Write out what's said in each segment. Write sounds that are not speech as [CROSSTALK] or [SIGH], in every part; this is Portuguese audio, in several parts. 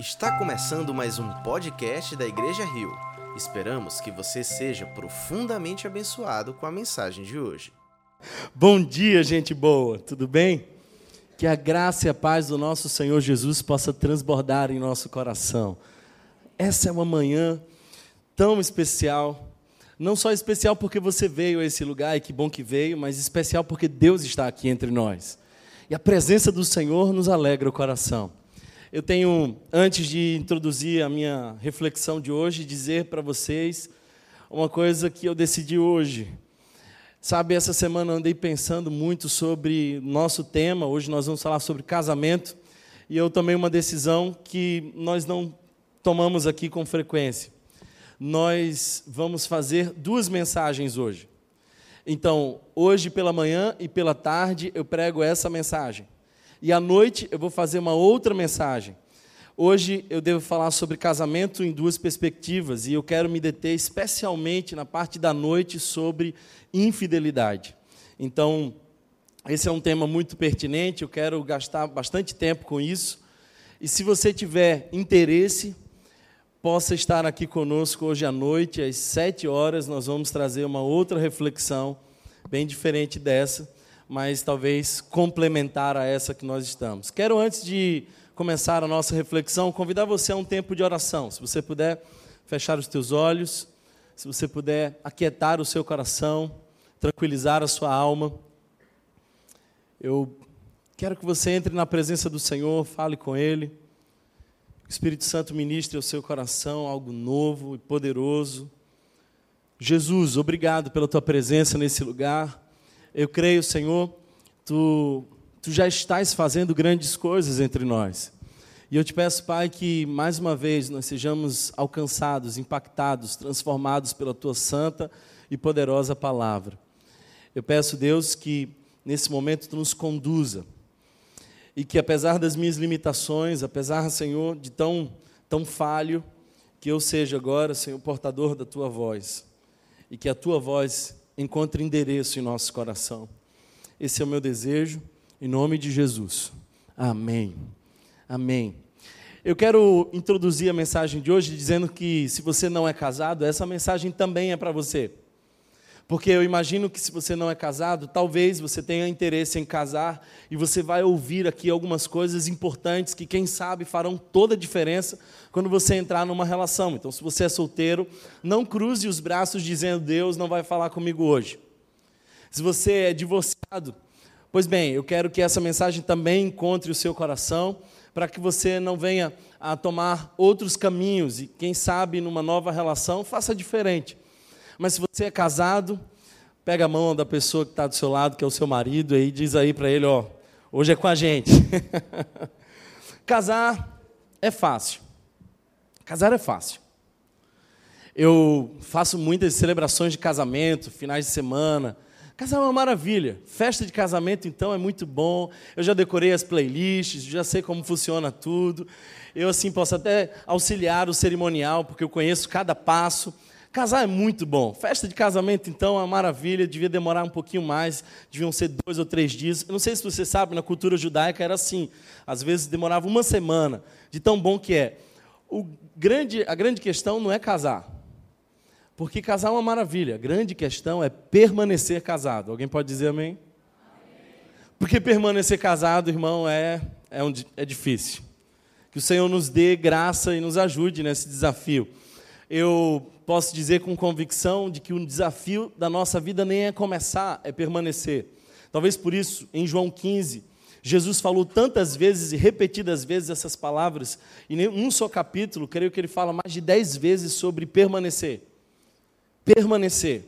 Está começando mais um podcast da Igreja Rio. Esperamos que você seja profundamente abençoado com a mensagem de hoje. Bom dia, gente boa, tudo bem? Que a graça e a paz do nosso Senhor Jesus possa transbordar em nosso coração. Essa é uma manhã tão especial, não só especial porque você veio a esse lugar e que bom que veio, mas especial porque Deus está aqui entre nós. E a presença do Senhor nos alegra o coração. Eu tenho, antes de introduzir a minha reflexão de hoje, dizer para vocês uma coisa que eu decidi hoje. Sabe, essa semana andei pensando muito sobre nosso tema. Hoje nós vamos falar sobre casamento. E eu tomei uma decisão que nós não tomamos aqui com frequência. Nós vamos fazer duas mensagens hoje. Então, hoje pela manhã e pela tarde eu prego essa mensagem. E à noite eu vou fazer uma outra mensagem. Hoje eu devo falar sobre casamento em duas perspectivas e eu quero me deter especialmente na parte da noite sobre infidelidade. Então, esse é um tema muito pertinente, eu quero gastar bastante tempo com isso. E se você tiver interesse, possa estar aqui conosco hoje à noite, às sete horas, nós vamos trazer uma outra reflexão, bem diferente dessa mas talvez complementar a essa que nós estamos. Quero, antes de começar a nossa reflexão, convidar você a um tempo de oração. Se você puder fechar os teus olhos, se você puder aquietar o seu coração, tranquilizar a sua alma. Eu quero que você entre na presença do Senhor, fale com Ele. O Espírito Santo ministre ao seu coração algo novo e poderoso. Jesus, obrigado pela tua presença nesse lugar. Eu creio, Senhor, tu, tu já estás fazendo grandes coisas entre nós. E eu te peço, Pai, que mais uma vez nós sejamos alcançados, impactados, transformados pela tua santa e poderosa palavra. Eu peço, Deus, que nesse momento tu nos conduza e que apesar das minhas limitações, apesar, Senhor, de tão tão falho, que eu seja agora, Senhor, portador da tua voz e que a tua voz encontre endereço em nosso coração. Esse é o meu desejo, em nome de Jesus. Amém. Amém. Eu quero introduzir a mensagem de hoje dizendo que se você não é casado, essa mensagem também é para você. Porque eu imagino que se você não é casado, talvez você tenha interesse em casar e você vai ouvir aqui algumas coisas importantes que, quem sabe, farão toda a diferença quando você entrar numa relação. Então, se você é solteiro, não cruze os braços dizendo Deus não vai falar comigo hoje. Se você é divorciado, pois bem, eu quero que essa mensagem também encontre o seu coração para que você não venha a tomar outros caminhos e, quem sabe, numa nova relação, faça diferente. Mas se você é casado, pega a mão da pessoa que está do seu lado, que é o seu marido, e diz aí para ele, ó, hoje é com a gente. [LAUGHS] Casar é fácil. Casar é fácil. Eu faço muitas celebrações de casamento, finais de semana. Casar é uma maravilha. Festa de casamento, então, é muito bom. Eu já decorei as playlists, já sei como funciona tudo. Eu, assim, posso até auxiliar o cerimonial, porque eu conheço cada passo. Casar é muito bom. Festa de casamento, então, é uma maravilha. Devia demorar um pouquinho mais, deviam ser dois ou três dias. Eu não sei se você sabe, na cultura judaica era assim. Às vezes demorava uma semana, de tão bom que é. O grande, a grande questão não é casar. Porque casar é uma maravilha. A grande questão é permanecer casado. Alguém pode dizer amém? Porque permanecer casado, irmão, é, é, um, é difícil. Que o Senhor nos dê graça e nos ajude nesse desafio. Eu posso dizer com convicção de que o desafio da nossa vida nem é começar, é permanecer. Talvez por isso, em João 15, Jesus falou tantas vezes e repetidas vezes essas palavras, e em um só capítulo, creio que ele fala mais de dez vezes sobre permanecer. Permanecer.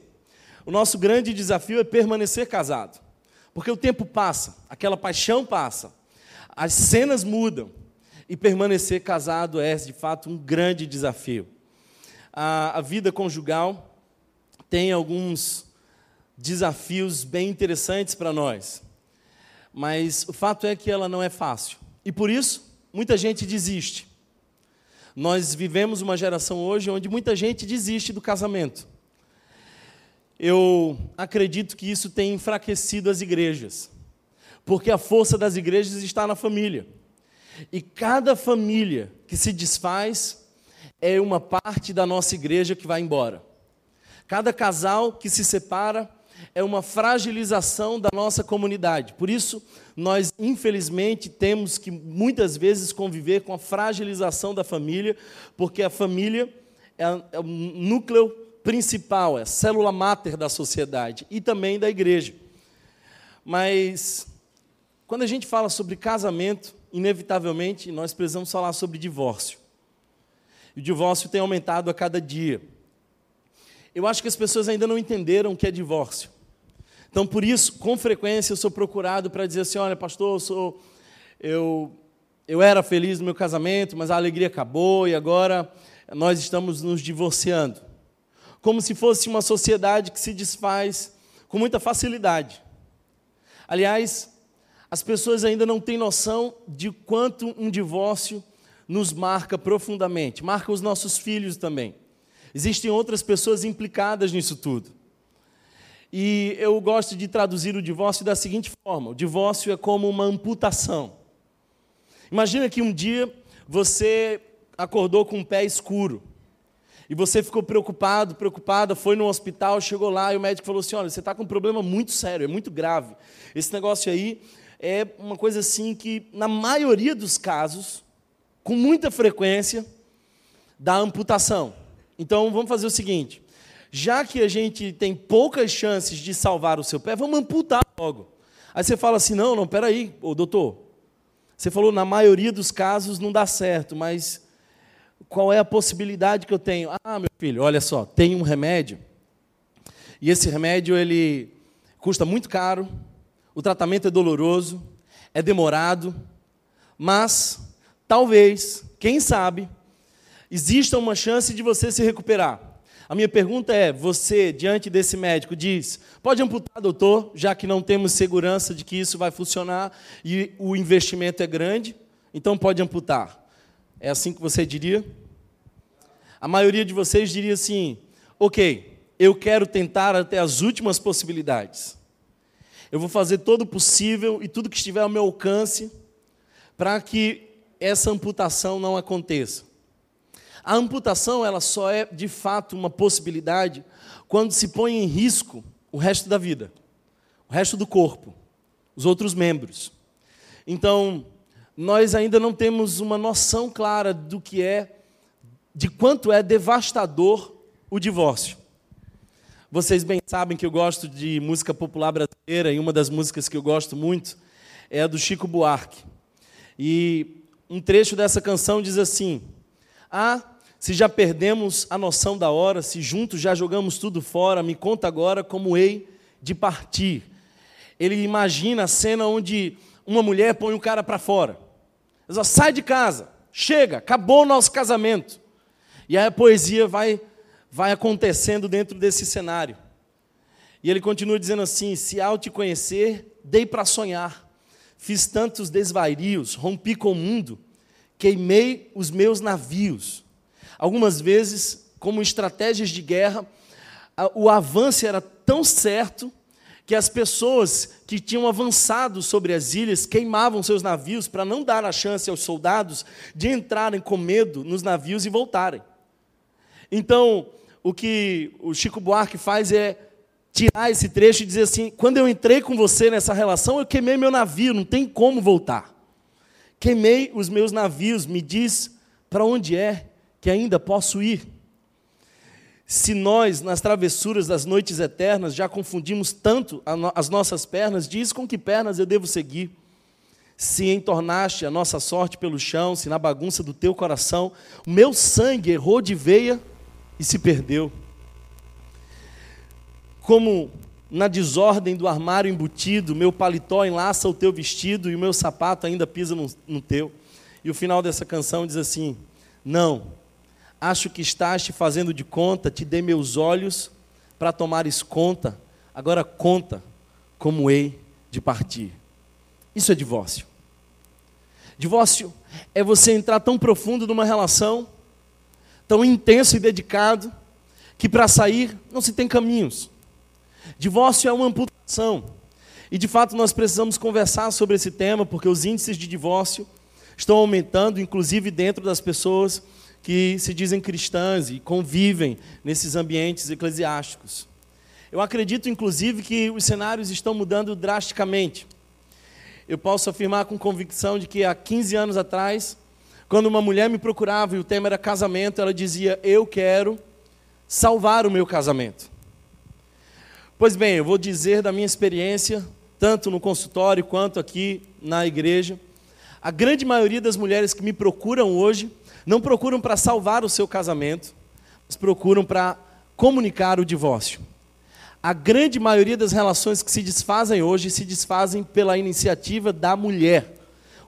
O nosso grande desafio é permanecer casado, porque o tempo passa, aquela paixão passa, as cenas mudam, e permanecer casado é, de fato, um grande desafio a, a vida conjugal tem alguns desafios bem interessantes para nós. Mas o fato é que ela não é fácil. E por isso, muita gente desiste. Nós vivemos uma geração hoje onde muita gente desiste do casamento. Eu acredito que isso tem enfraquecido as igrejas, porque a força das igrejas está na família. E cada família que se desfaz é uma parte da nossa igreja que vai embora. Cada casal que se separa é uma fragilização da nossa comunidade. Por isso, nós, infelizmente, temos que muitas vezes conviver com a fragilização da família, porque a família é, é o núcleo principal, é a célula máter da sociedade e também da igreja. Mas, quando a gente fala sobre casamento, inevitavelmente, nós precisamos falar sobre divórcio. O divórcio tem aumentado a cada dia. Eu acho que as pessoas ainda não entenderam o que é divórcio. Então, por isso, com frequência, eu sou procurado para dizer assim: olha, pastor, eu, sou, eu, eu era feliz no meu casamento, mas a alegria acabou e agora nós estamos nos divorciando. Como se fosse uma sociedade que se desfaz com muita facilidade. Aliás, as pessoas ainda não têm noção de quanto um divórcio nos marca profundamente, marca os nossos filhos também. Existem outras pessoas implicadas nisso tudo. E eu gosto de traduzir o divórcio da seguinte forma: o divórcio é como uma amputação. Imagina que um dia você acordou com o pé escuro. E você ficou preocupado, preocupada, foi no hospital, chegou lá e o médico falou assim: olha, você está com um problema muito sério, é muito grave. Esse negócio aí é uma coisa assim que, na maioria dos casos, com muita frequência, dá amputação. Então vamos fazer o seguinte: já que a gente tem poucas chances de salvar o seu pé, vamos amputar logo. Aí você fala assim: não, não, peraí, ô, doutor. Você falou, na maioria dos casos não dá certo, mas qual é a possibilidade que eu tenho? Ah, meu filho, olha só, tem um remédio, e esse remédio ele custa muito caro, o tratamento é doloroso, é demorado, mas talvez, quem sabe, exista uma chance de você se recuperar. A minha pergunta é: você, diante desse médico, diz, pode amputar, doutor, já que não temos segurança de que isso vai funcionar e o investimento é grande, então pode amputar. É assim que você diria? A maioria de vocês diria assim: ok, eu quero tentar até as últimas possibilidades. Eu vou fazer todo o possível e tudo que estiver ao meu alcance para que essa amputação não aconteça. A amputação ela só é de fato uma possibilidade quando se põe em risco o resto da vida, o resto do corpo, os outros membros. Então, nós ainda não temos uma noção clara do que é, de quanto é devastador o divórcio. Vocês bem sabem que eu gosto de música popular brasileira e uma das músicas que eu gosto muito é a do Chico Buarque. E um trecho dessa canção diz assim: Ah, se já perdemos a noção da hora, se juntos já jogamos tudo fora, me conta agora como hei de partir. Ele imagina a cena onde uma mulher põe um cara para fora. Ela diz, sai de casa, chega, acabou o nosso casamento. E aí a poesia vai, vai acontecendo dentro desse cenário. E ele continua dizendo assim: se ao te conhecer, dei para sonhar. Fiz tantos desvarios, rompi com o mundo, queimei os meus navios. Algumas vezes, como estratégias de guerra, o avanço era tão certo que as pessoas que tinham avançado sobre as ilhas queimavam seus navios para não dar a chance aos soldados de entrarem com medo nos navios e voltarem. Então, o que o Chico Buarque faz é tirar esse trecho e dizer assim: quando eu entrei com você nessa relação, eu queimei meu navio, não tem como voltar. Queimei os meus navios, me diz para onde é que ainda posso ir. Se nós, nas travessuras das noites eternas, já confundimos tanto as nossas pernas, diz com que pernas eu devo seguir. Se entornaste a nossa sorte pelo chão, se na bagunça do teu coração o meu sangue errou de veia e se perdeu. Como na desordem do armário embutido, meu paletó enlaça o teu vestido e o meu sapato ainda pisa no, no teu. E o final dessa canção diz assim: Não, Acho que estás te fazendo de conta, te dei meus olhos para tomares conta, agora conta como hei de partir. Isso é divórcio. Divórcio é você entrar tão profundo numa relação, tão intenso e dedicado, que para sair não se tem caminhos. Divórcio é uma amputação. E de fato nós precisamos conversar sobre esse tema, porque os índices de divórcio estão aumentando, inclusive dentro das pessoas que se dizem cristãs e convivem nesses ambientes eclesiásticos. Eu acredito, inclusive, que os cenários estão mudando drasticamente. Eu posso afirmar com convicção de que há 15 anos atrás, quando uma mulher me procurava e o tema era casamento, ela dizia: Eu quero salvar o meu casamento. Pois bem, eu vou dizer da minha experiência, tanto no consultório quanto aqui na igreja. A grande maioria das mulheres que me procuram hoje não procuram para salvar o seu casamento, mas procuram para comunicar o divórcio. A grande maioria das relações que se desfazem hoje se desfazem pela iniciativa da mulher.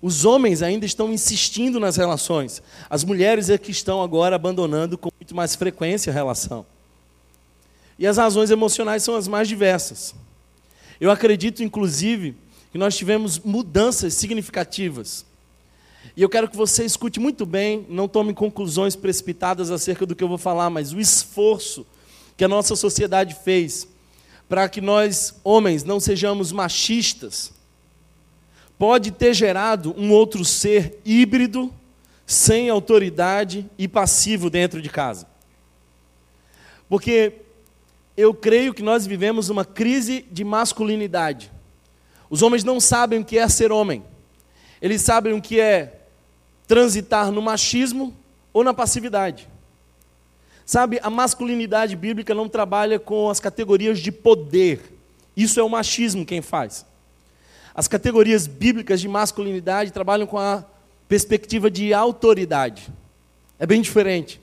Os homens ainda estão insistindo nas relações. As mulheres é que estão agora abandonando com muito mais frequência a relação. E as razões emocionais são as mais diversas. Eu acredito, inclusive, que nós tivemos mudanças significativas. E eu quero que você escute muito bem, não tome conclusões precipitadas acerca do que eu vou falar, mas o esforço que a nossa sociedade fez para que nós, homens, não sejamos machistas, pode ter gerado um outro ser híbrido, sem autoridade e passivo dentro de casa. Porque eu creio que nós vivemos uma crise de masculinidade. Os homens não sabem o que é ser homem. Eles sabem o que é transitar no machismo ou na passividade. Sabe, a masculinidade bíblica não trabalha com as categorias de poder. Isso é o machismo quem faz. As categorias bíblicas de masculinidade trabalham com a perspectiva de autoridade. É bem diferente.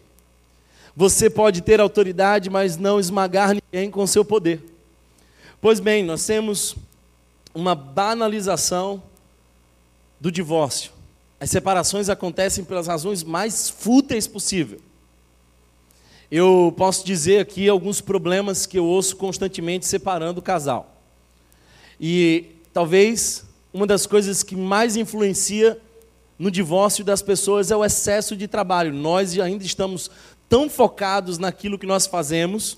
Você pode ter autoridade, mas não esmagar ninguém com seu poder. Pois bem, nós temos uma banalização do divórcio. As separações acontecem pelas razões mais fúteis possível. Eu posso dizer aqui alguns problemas que eu ouço constantemente separando o casal. E talvez uma das coisas que mais influencia no divórcio das pessoas é o excesso de trabalho. Nós ainda estamos tão focados naquilo que nós fazemos,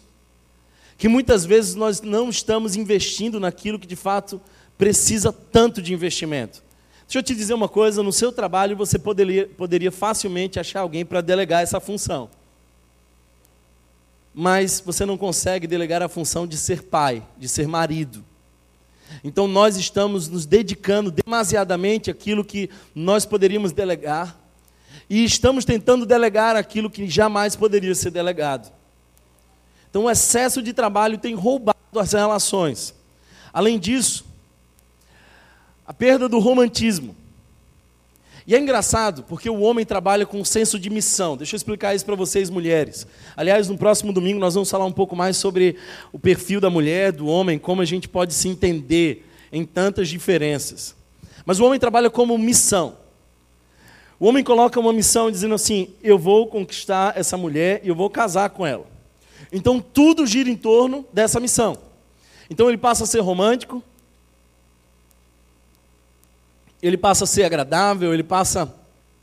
que muitas vezes nós não estamos investindo naquilo que de fato precisa tanto de investimento. Deixa eu te dizer uma coisa: no seu trabalho você poderia, poderia facilmente achar alguém para delegar essa função. Mas você não consegue delegar a função de ser pai, de ser marido. Então nós estamos nos dedicando demasiadamente àquilo que nós poderíamos delegar e estamos tentando delegar aquilo que jamais poderia ser delegado. Então o excesso de trabalho tem roubado as relações. Além disso, a perda do romantismo. E é engraçado, porque o homem trabalha com um senso de missão. Deixa eu explicar isso para vocês, mulheres. Aliás, no próximo domingo nós vamos falar um pouco mais sobre o perfil da mulher, do homem, como a gente pode se entender em tantas diferenças. Mas o homem trabalha como missão. O homem coloca uma missão dizendo assim: eu vou conquistar essa mulher e eu vou casar com ela. Então tudo gira em torno dessa missão. Então ele passa a ser romântico, ele passa a ser agradável, ele passa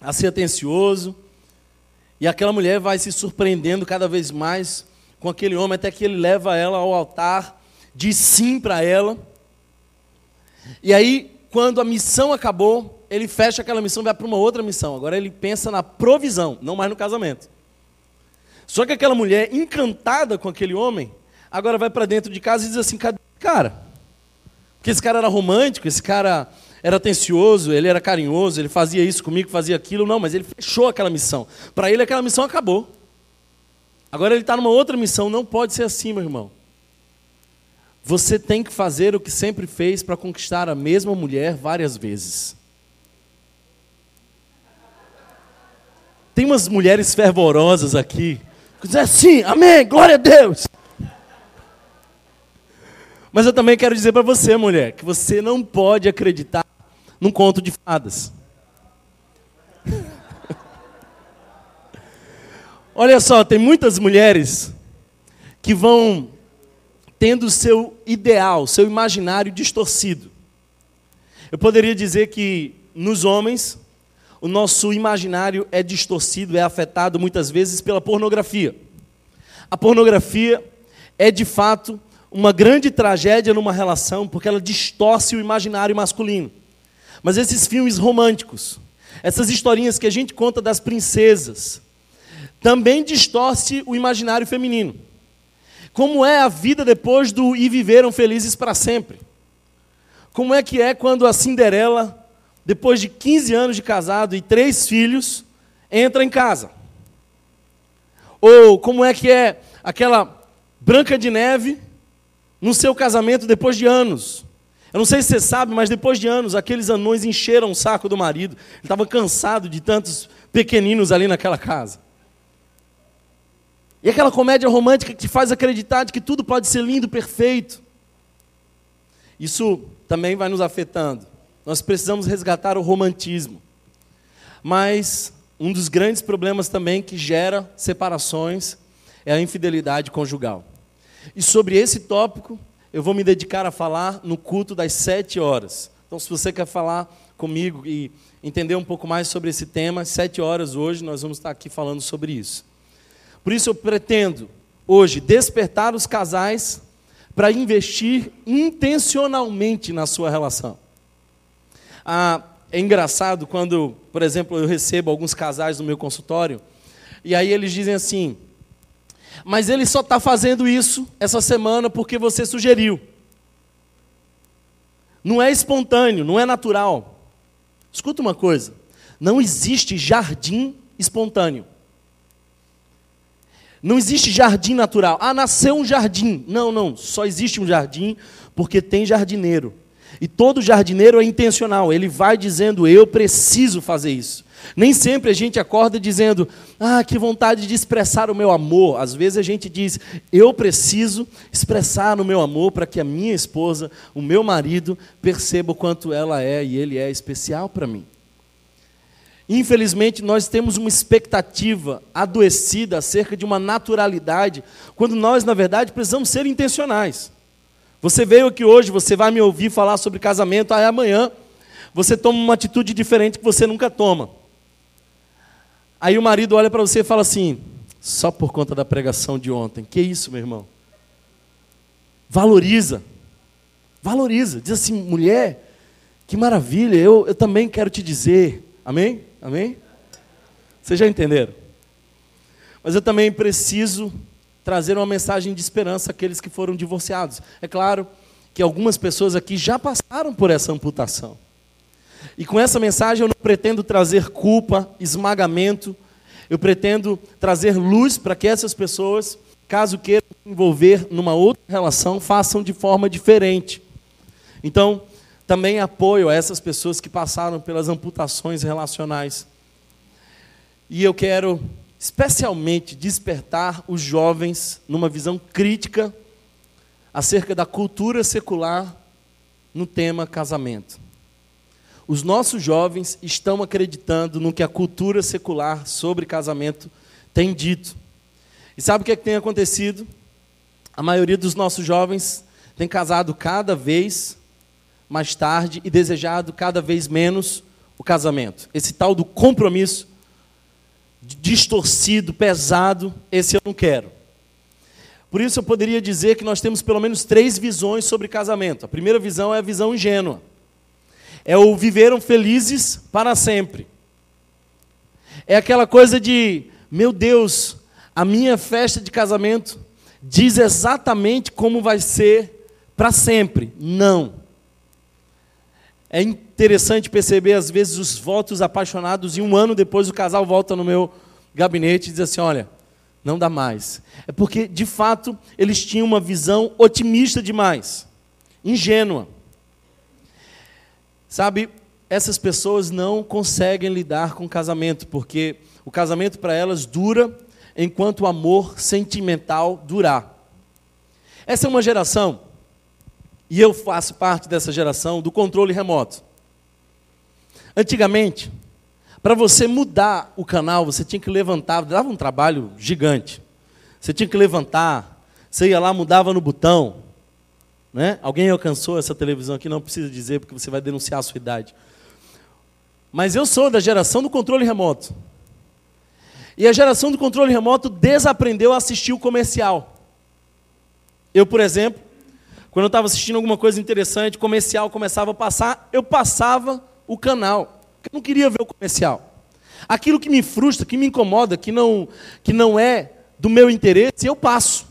a ser atencioso. E aquela mulher vai se surpreendendo cada vez mais com aquele homem, até que ele leva ela ao altar, diz sim para ela. E aí, quando a missão acabou, ele fecha aquela missão e vai para uma outra missão. Agora ele pensa na provisão, não mais no casamento. Só que aquela mulher, encantada com aquele homem, agora vai para dentro de casa e diz assim: cadê cara? Porque esse cara era romântico, esse cara era atencioso, ele era carinhoso, ele fazia isso comigo, fazia aquilo. Não, mas ele fechou aquela missão. Para ele, aquela missão acabou. Agora ele está numa outra missão. Não pode ser assim, meu irmão. Você tem que fazer o que sempre fez para conquistar a mesma mulher várias vezes. Tem umas mulheres fervorosas aqui. Que dizem assim, amém, glória a Deus. Mas eu também quero dizer para você, mulher, que você não pode acreditar num conto de fadas. [LAUGHS] Olha só, tem muitas mulheres que vão tendo seu ideal, seu imaginário distorcido. Eu poderia dizer que nos homens, o nosso imaginário é distorcido, é afetado muitas vezes pela pornografia. A pornografia é de fato uma grande tragédia numa relação porque ela distorce o imaginário masculino. Mas esses filmes românticos, essas historinhas que a gente conta das princesas, também distorce o imaginário feminino. Como é a vida depois do e viveram felizes para sempre? Como é que é quando a Cinderela, depois de 15 anos de casado e três filhos, entra em casa? Ou como é que é aquela Branca de Neve no seu casamento depois de anos? Eu não sei se você sabe, mas depois de anos, aqueles anões encheram o saco do marido. Ele estava cansado de tantos pequeninos ali naquela casa. E aquela comédia romântica que te faz acreditar de que tudo pode ser lindo, perfeito. Isso também vai nos afetando. Nós precisamos resgatar o romantismo. Mas um dos grandes problemas também que gera separações é a infidelidade conjugal. E sobre esse tópico, eu vou me dedicar a falar no culto das sete horas. Então, se você quer falar comigo e entender um pouco mais sobre esse tema, sete horas hoje nós vamos estar aqui falando sobre isso. Por isso eu pretendo hoje despertar os casais para investir intencionalmente na sua relação. Ah, é engraçado quando, por exemplo, eu recebo alguns casais no meu consultório e aí eles dizem assim: mas ele só está fazendo isso essa semana porque você sugeriu. Não é espontâneo, não é natural. Escuta uma coisa: não existe jardim espontâneo. Não existe jardim natural. Ah, nasceu um jardim. Não, não. Só existe um jardim porque tem jardineiro. E todo jardineiro é intencional. Ele vai dizendo: Eu preciso fazer isso. Nem sempre a gente acorda dizendo, ah, que vontade de expressar o meu amor. Às vezes a gente diz, eu preciso expressar o meu amor para que a minha esposa, o meu marido, perceba o quanto ela é e ele é especial para mim. Infelizmente, nós temos uma expectativa adoecida acerca de uma naturalidade, quando nós, na verdade, precisamos ser intencionais. Você veio aqui hoje, você vai me ouvir falar sobre casamento, aí amanhã você toma uma atitude diferente que você nunca toma. Aí o marido olha para você e fala assim: só por conta da pregação de ontem. Que isso, meu irmão? Valoriza. Valoriza. Diz assim, mulher, que maravilha, eu, eu também quero te dizer. Amém? Amém? Vocês já entenderam? Mas eu também preciso trazer uma mensagem de esperança àqueles que foram divorciados. É claro que algumas pessoas aqui já passaram por essa amputação. E com essa mensagem eu não pretendo trazer culpa, esmagamento, eu pretendo trazer luz para que essas pessoas, caso queiram se envolver numa outra relação, façam de forma diferente. Então, também apoio a essas pessoas que passaram pelas amputações relacionais. E eu quero especialmente despertar os jovens numa visão crítica acerca da cultura secular no tema casamento. Os nossos jovens estão acreditando no que a cultura secular sobre casamento tem dito. E sabe o que, é que tem acontecido? A maioria dos nossos jovens tem casado cada vez mais tarde e desejado cada vez menos o casamento. Esse tal do compromisso distorcido, pesado, esse eu não quero. Por isso eu poderia dizer que nós temos pelo menos três visões sobre casamento. A primeira visão é a visão ingênua é o viveram felizes para sempre. É aquela coisa de, meu Deus, a minha festa de casamento diz exatamente como vai ser para sempre. Não. É interessante perceber, às vezes, os votos apaixonados, e um ano depois o casal volta no meu gabinete e diz assim: olha, não dá mais. É porque, de fato, eles tinham uma visão otimista demais, ingênua. Sabe, essas pessoas não conseguem lidar com o casamento, porque o casamento para elas dura enquanto o amor sentimental durar. Essa é uma geração, e eu faço parte dessa geração, do controle remoto. Antigamente, para você mudar o canal, você tinha que levantar, dava um trabalho gigante. Você tinha que levantar, você ia lá, mudava no botão, né? Alguém alcançou essa televisão aqui? Não precisa dizer, porque você vai denunciar a sua idade. Mas eu sou da geração do controle remoto. E a geração do controle remoto desaprendeu a assistir o comercial. Eu, por exemplo, quando eu estava assistindo alguma coisa interessante, comercial começava a passar, eu passava o canal. Eu não queria ver o comercial. Aquilo que me frustra, que me incomoda, que não, que não é do meu interesse, eu passo.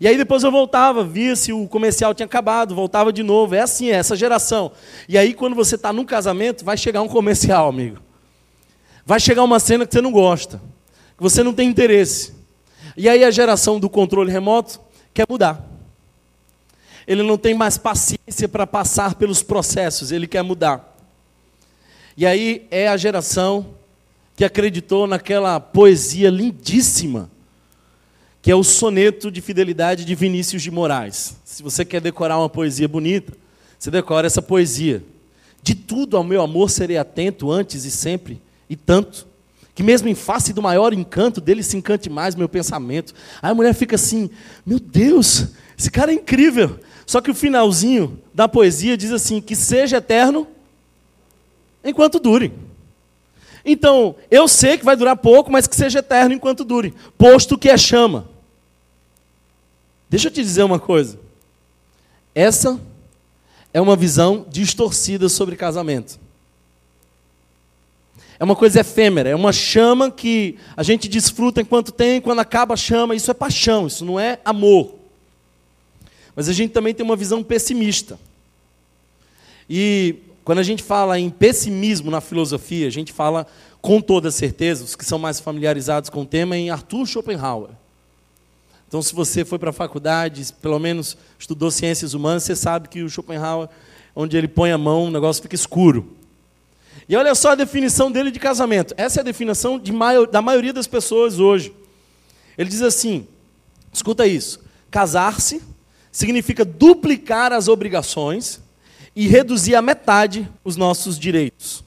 E aí depois eu voltava, via se o comercial tinha acabado, voltava de novo. É assim, é essa geração. E aí quando você está num casamento, vai chegar um comercial, amigo. Vai chegar uma cena que você não gosta, que você não tem interesse. E aí a geração do controle remoto quer mudar. Ele não tem mais paciência para passar pelos processos, ele quer mudar. E aí é a geração que acreditou naquela poesia lindíssima que é o soneto de fidelidade de Vinícius de Moraes. Se você quer decorar uma poesia bonita, você decora essa poesia. De tudo ao meu amor serei atento antes e sempre, e tanto, que mesmo em face do maior encanto, dele se encante mais meu pensamento. Aí a mulher fica assim: meu Deus, esse cara é incrível. Só que o finalzinho da poesia diz assim: que seja eterno enquanto dure. Então, eu sei que vai durar pouco, mas que seja eterno enquanto dure, posto que é chama. Deixa eu te dizer uma coisa. Essa é uma visão distorcida sobre casamento. É uma coisa efêmera, é uma chama que a gente desfruta enquanto tem, quando acaba a chama, isso é paixão, isso não é amor. Mas a gente também tem uma visão pessimista. E quando a gente fala em pessimismo na filosofia, a gente fala com toda certeza, os que são mais familiarizados com o tema, em Arthur Schopenhauer. Então, se você foi para a faculdade, pelo menos estudou ciências humanas, você sabe que o Schopenhauer, onde ele põe a mão, o negócio fica escuro. E olha só a definição dele de casamento. Essa é a definição de maior, da maioria das pessoas hoje. Ele diz assim: escuta isso. Casar-se significa duplicar as obrigações e reduzir à metade os nossos direitos.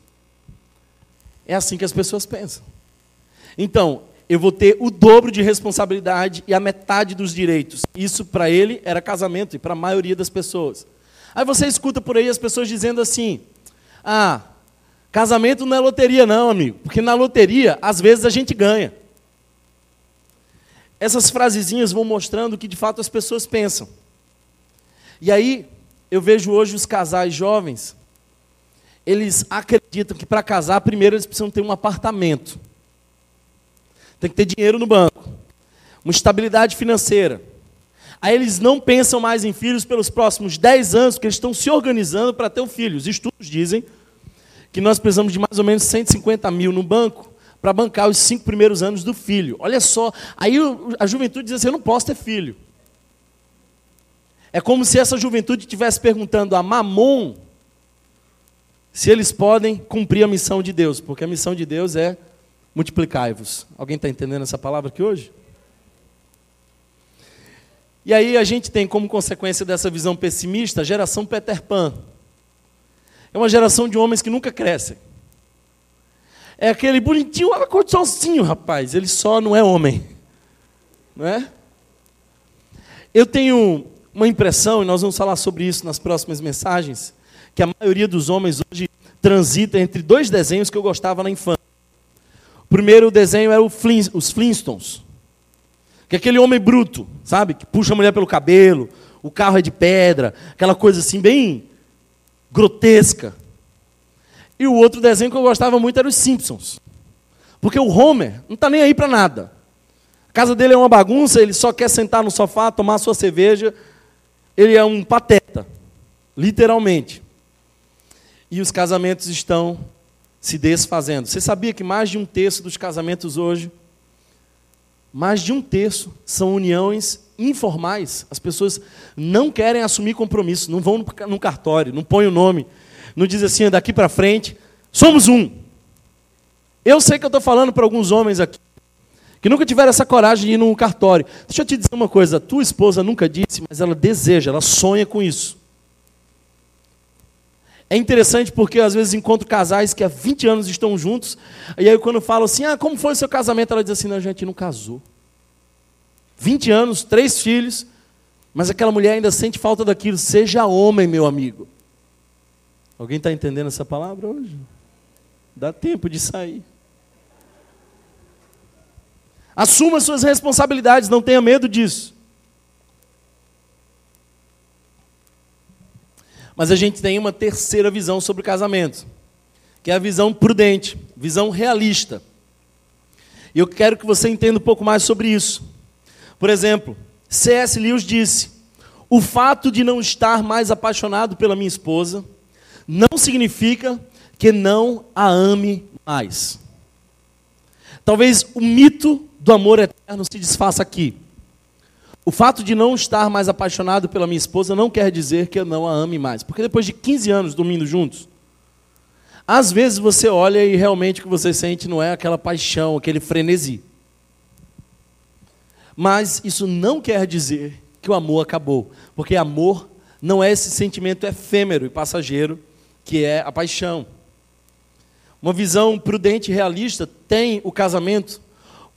É assim que as pessoas pensam. Então, eu vou ter o dobro de responsabilidade e a metade dos direitos. Isso para ele era casamento e para a maioria das pessoas. Aí você escuta por aí as pessoas dizendo assim: "Ah, casamento não é loteria não, amigo, porque na loteria às vezes a gente ganha". Essas frasezinhas vão mostrando o que de fato as pessoas pensam. E aí eu vejo hoje os casais jovens, eles acreditam que para casar primeiro eles precisam ter um apartamento. Tem que ter dinheiro no banco, uma estabilidade financeira. Aí eles não pensam mais em filhos pelos próximos 10 anos, porque eles estão se organizando para ter um filho. Os estudos dizem que nós precisamos de mais ou menos 150 mil no banco para bancar os cinco primeiros anos do filho. Olha só, aí a juventude diz assim: eu não posso ter filho. É como se essa juventude estivesse perguntando a Mamon se eles podem cumprir a missão de Deus, porque a missão de Deus é multiplicai-vos. Alguém está entendendo essa palavra aqui hoje? E aí a gente tem como consequência dessa visão pessimista a geração Peter Pan. É uma geração de homens que nunca crescem. É aquele bonitinho, ela cor sozinho, rapaz. Ele só não é homem. Não é? Eu tenho uma impressão, e nós vamos falar sobre isso nas próximas mensagens, que a maioria dos homens hoje transita entre dois desenhos que eu gostava na infância. O primeiro desenho era Flin, os Flintstones. Que é aquele homem bruto, sabe? Que puxa a mulher pelo cabelo, o carro é de pedra, aquela coisa assim bem grotesca. E o outro desenho que eu gostava muito era os Simpsons. Porque o Homer não está nem aí para nada. A casa dele é uma bagunça, ele só quer sentar no sofá, tomar sua cerveja. Ele é um pateta, literalmente. E os casamentos estão se desfazendo. Você sabia que mais de um terço dos casamentos hoje, mais de um terço, são uniões informais? As pessoas não querem assumir compromisso, não vão no cartório, não põem o nome, não dizem assim, daqui para frente, somos um. Eu sei que eu estou falando para alguns homens aqui, que nunca tiveram essa coragem de ir num cartório. Deixa eu te dizer uma coisa: tua esposa nunca disse, mas ela deseja, ela sonha com isso. É interessante porque às vezes encontro casais que há 20 anos estão juntos, e aí quando falo assim, ah, como foi o seu casamento? Ela diz assim, não, a gente não casou. 20 anos, três filhos, mas aquela mulher ainda sente falta daquilo. Seja homem, meu amigo. Alguém está entendendo essa palavra hoje? Dá tempo de sair. Assuma suas responsabilidades, não tenha medo disso. Mas a gente tem uma terceira visão sobre o casamento, que é a visão prudente, visão realista. E eu quero que você entenda um pouco mais sobre isso. Por exemplo, C.S. Lewis disse: o fato de não estar mais apaixonado pela minha esposa não significa que não a ame mais. Talvez o mito do amor eterno se desfaça aqui. O fato de não estar mais apaixonado pela minha esposa não quer dizer que eu não a ame mais. Porque depois de 15 anos dormindo juntos, às vezes você olha e realmente o que você sente não é aquela paixão, aquele frenesi. Mas isso não quer dizer que o amor acabou. Porque amor não é esse sentimento efêmero e passageiro que é a paixão. Uma visão prudente e realista tem o casamento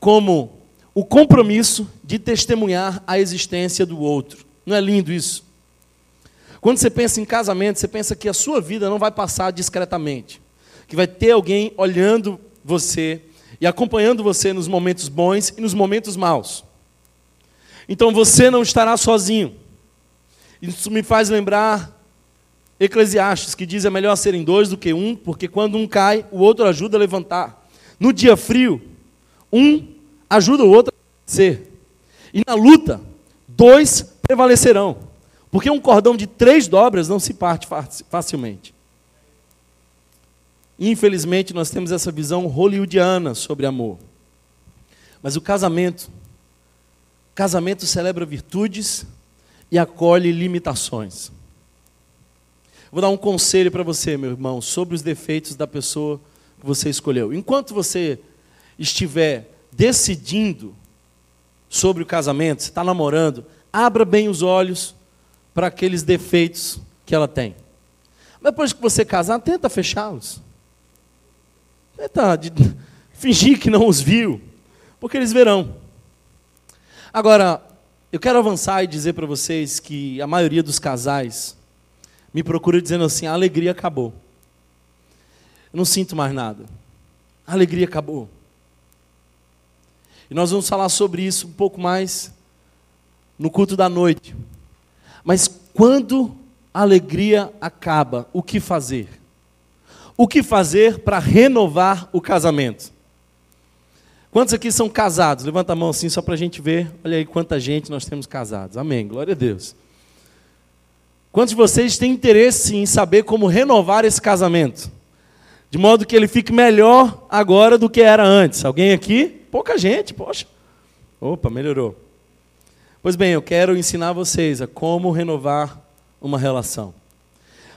como o compromisso de testemunhar a existência do outro. Não é lindo isso? Quando você pensa em casamento, você pensa que a sua vida não vai passar discretamente, que vai ter alguém olhando você e acompanhando você nos momentos bons e nos momentos maus. Então você não estará sozinho. Isso me faz lembrar Eclesiastes, que diz é melhor serem dois do que um, porque quando um cai, o outro ajuda a levantar. No dia frio, um ajuda o outro a ser. E na luta, dois prevalecerão. Porque um cordão de três dobras não se parte facilmente. Infelizmente, nós temos essa visão hollywoodiana sobre amor. Mas o casamento, casamento celebra virtudes e acolhe limitações. Vou dar um conselho para você, meu irmão, sobre os defeitos da pessoa que você escolheu. Enquanto você estiver decidindo sobre o casamento, você está namorando, abra bem os olhos para aqueles defeitos que ela tem. Depois que você casar, tenta fechá-los. Tenta [LAUGHS] fingir que não os viu, porque eles verão. Agora, eu quero avançar e dizer para vocês que a maioria dos casais me procura dizendo assim: a alegria acabou. Eu não sinto mais nada. A alegria acabou. E nós vamos falar sobre isso um pouco mais no culto da noite. Mas quando a alegria acaba, o que fazer? O que fazer para renovar o casamento? Quantos aqui são casados? Levanta a mão assim só para a gente ver. Olha aí quanta gente nós temos casados. Amém. Glória a Deus. Quantos de vocês têm interesse em saber como renovar esse casamento? De modo que ele fique melhor agora do que era antes. Alguém aqui? Pouca gente, poxa. Opa, melhorou. Pois bem, eu quero ensinar vocês a como renovar uma relação.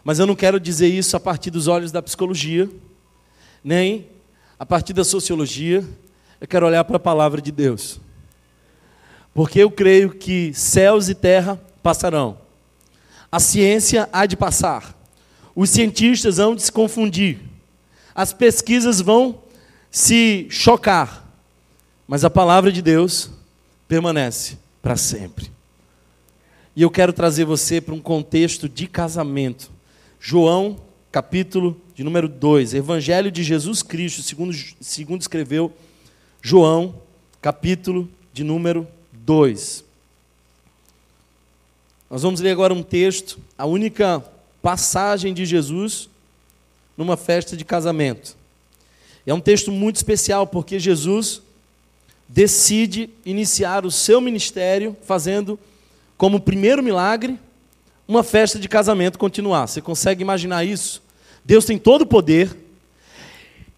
Mas eu não quero dizer isso a partir dos olhos da psicologia, nem a partir da sociologia. Eu quero olhar para a palavra de Deus. Porque eu creio que céus e terra passarão. A ciência há de passar. Os cientistas vão se confundir. As pesquisas vão se chocar mas a palavra de Deus permanece para sempre. E eu quero trazer você para um contexto de casamento. João, capítulo de número 2, Evangelho de Jesus Cristo, segundo, segundo escreveu João, capítulo de número 2. Nós vamos ler agora um texto, a única passagem de Jesus numa festa de casamento. É um texto muito especial porque Jesus decide iniciar o seu ministério fazendo como primeiro milagre uma festa de casamento continuar. Você consegue imaginar isso? Deus tem todo o poder.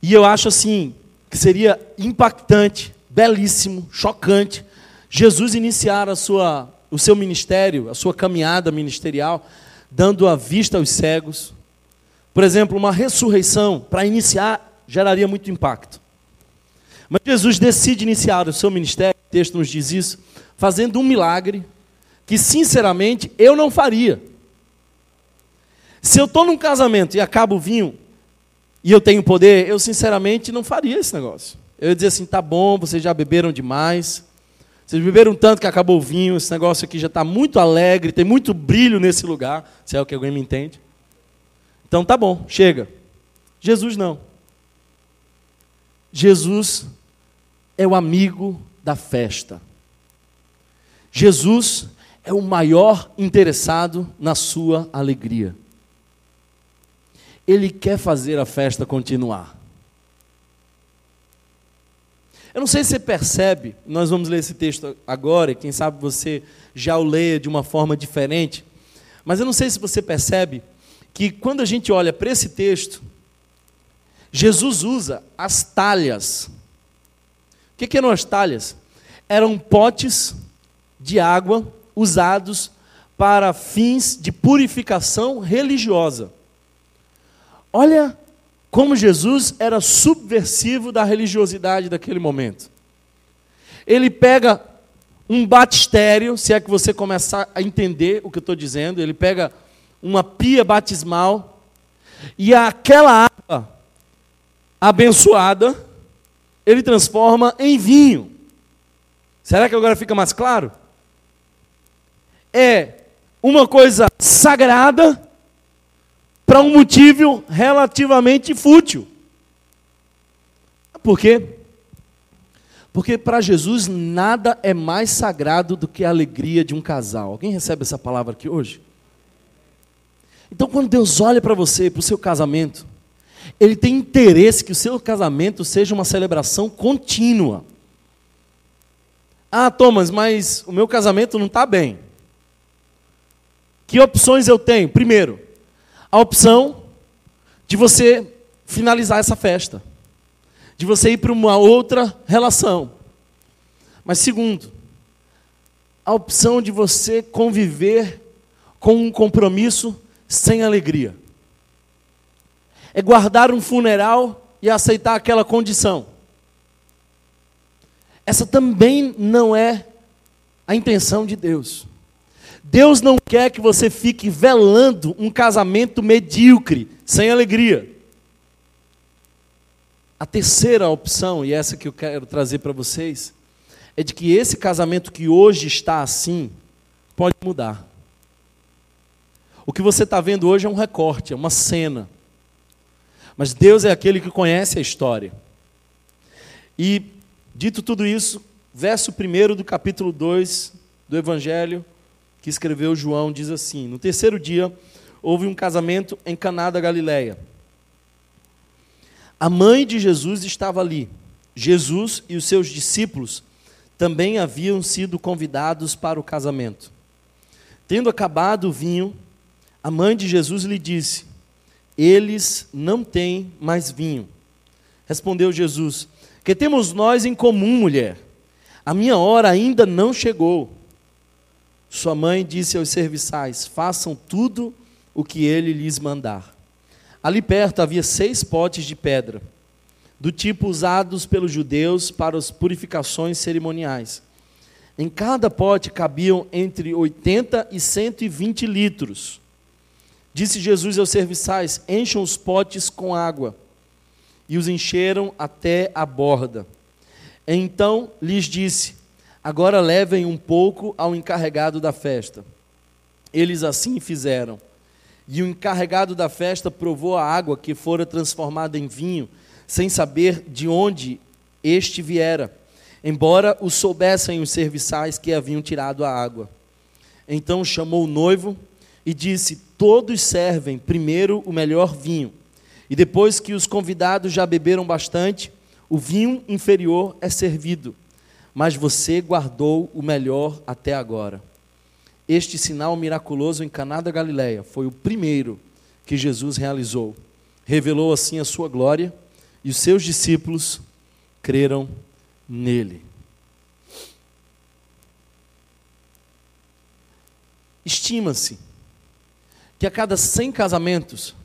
E eu acho assim que seria impactante, belíssimo, chocante Jesus iniciar a sua o seu ministério, a sua caminhada ministerial, dando a vista aos cegos. Por exemplo, uma ressurreição para iniciar geraria muito impacto. Mas Jesus decide iniciar o seu ministério, o texto nos diz isso, fazendo um milagre que, sinceramente, eu não faria. Se eu estou num casamento e acabo o vinho e eu tenho poder, eu, sinceramente, não faria esse negócio. Eu ia dizer assim: tá bom, vocês já beberam demais, vocês beberam tanto que acabou o vinho, esse negócio aqui já está muito alegre, tem muito brilho nesse lugar, se é o que alguém me entende. Então tá bom, chega. Jesus não. Jesus é o amigo da festa. Jesus é o maior interessado na sua alegria. Ele quer fazer a festa continuar. Eu não sei se você percebe, nós vamos ler esse texto agora, e quem sabe você já o leia de uma forma diferente, mas eu não sei se você percebe que quando a gente olha para esse texto, Jesus usa as talhas. O que, que eram as talhas? Eram potes de água usados para fins de purificação religiosa. Olha como Jesus era subversivo da religiosidade daquele momento. Ele pega um batistério, se é que você começar a entender o que eu estou dizendo, ele pega uma pia batismal e aquela água abençoada, ele transforma em vinho. Será que agora fica mais claro? É uma coisa sagrada para um motivo relativamente fútil. Por quê? Porque para Jesus nada é mais sagrado do que a alegria de um casal. Alguém recebe essa palavra aqui hoje? Então, quando Deus olha para você, para o seu casamento, Ele tem interesse que o seu casamento seja uma celebração contínua. Ah, Thomas, mas o meu casamento não está bem. Que opções eu tenho? Primeiro, a opção de você finalizar essa festa, de você ir para uma outra relação. Mas segundo, a opção de você conviver com um compromisso sem alegria. É guardar um funeral e aceitar aquela condição. Essa também não é a intenção de Deus. Deus não quer que você fique velando um casamento medíocre, sem alegria. A terceira opção, e essa que eu quero trazer para vocês, é de que esse casamento que hoje está assim, pode mudar. O que você está vendo hoje é um recorte, é uma cena. Mas Deus é aquele que conhece a história. E, dito tudo isso, verso 1 do capítulo 2 do Evangelho, que escreveu João, diz assim: No terceiro dia, houve um casamento em Caná da Galileia. A mãe de Jesus estava ali. Jesus e os seus discípulos também haviam sido convidados para o casamento. Tendo acabado o vinho, a mãe de Jesus lhe disse: Eles não têm mais vinho. Respondeu Jesus: Que temos nós em comum, mulher? A minha hora ainda não chegou. Sua mãe disse aos serviçais: Façam tudo o que ele lhes mandar. Ali perto havia seis potes de pedra, do tipo usados pelos judeus para as purificações cerimoniais. Em cada pote cabiam entre 80 e 120 litros. Disse Jesus aos serviçais: Encham os potes com água. E os encheram até a borda. Então lhes disse: Agora levem um pouco ao encarregado da festa. Eles assim fizeram. E o encarregado da festa provou a água que fora transformada em vinho, sem saber de onde este viera, embora o soubessem os serviçais que haviam tirado a água. Então chamou o noivo e disse: Todos servem primeiro o melhor vinho, e depois que os convidados já beberam bastante, o vinho inferior é servido mas você guardou o melhor até agora. Este sinal miraculoso em Caná da Galileia foi o primeiro que Jesus realizou. Revelou assim a sua glória e os seus discípulos creram nele. Estima-se que a cada 100 casamentos,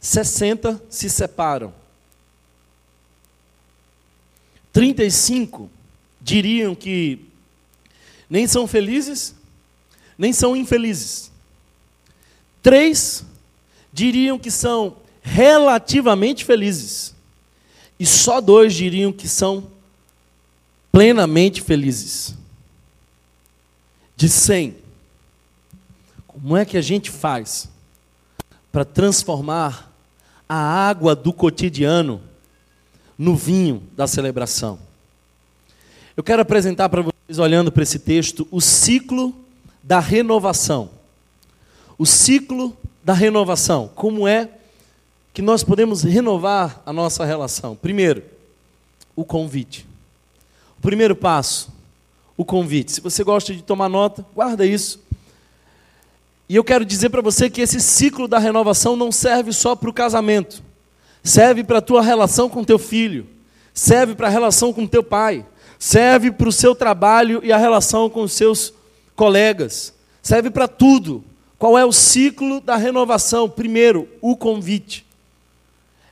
60 se separam. 35 diriam que nem são felizes, nem são infelizes. Três diriam que são relativamente felizes. E só dois diriam que são plenamente felizes. De cem. Como é que a gente faz para transformar a água do cotidiano no vinho da celebração? Eu quero apresentar para vocês, olhando para esse texto, o ciclo da renovação. O ciclo da renovação. Como é que nós podemos renovar a nossa relação? Primeiro, o convite. O primeiro passo, o convite. Se você gosta de tomar nota, guarda isso. E eu quero dizer para você que esse ciclo da renovação não serve só para o casamento. Serve para a tua relação com teu filho, serve para a relação com teu pai, serve para o seu trabalho e a relação com os seus colegas, serve para tudo. Qual é o ciclo da renovação? Primeiro, o convite.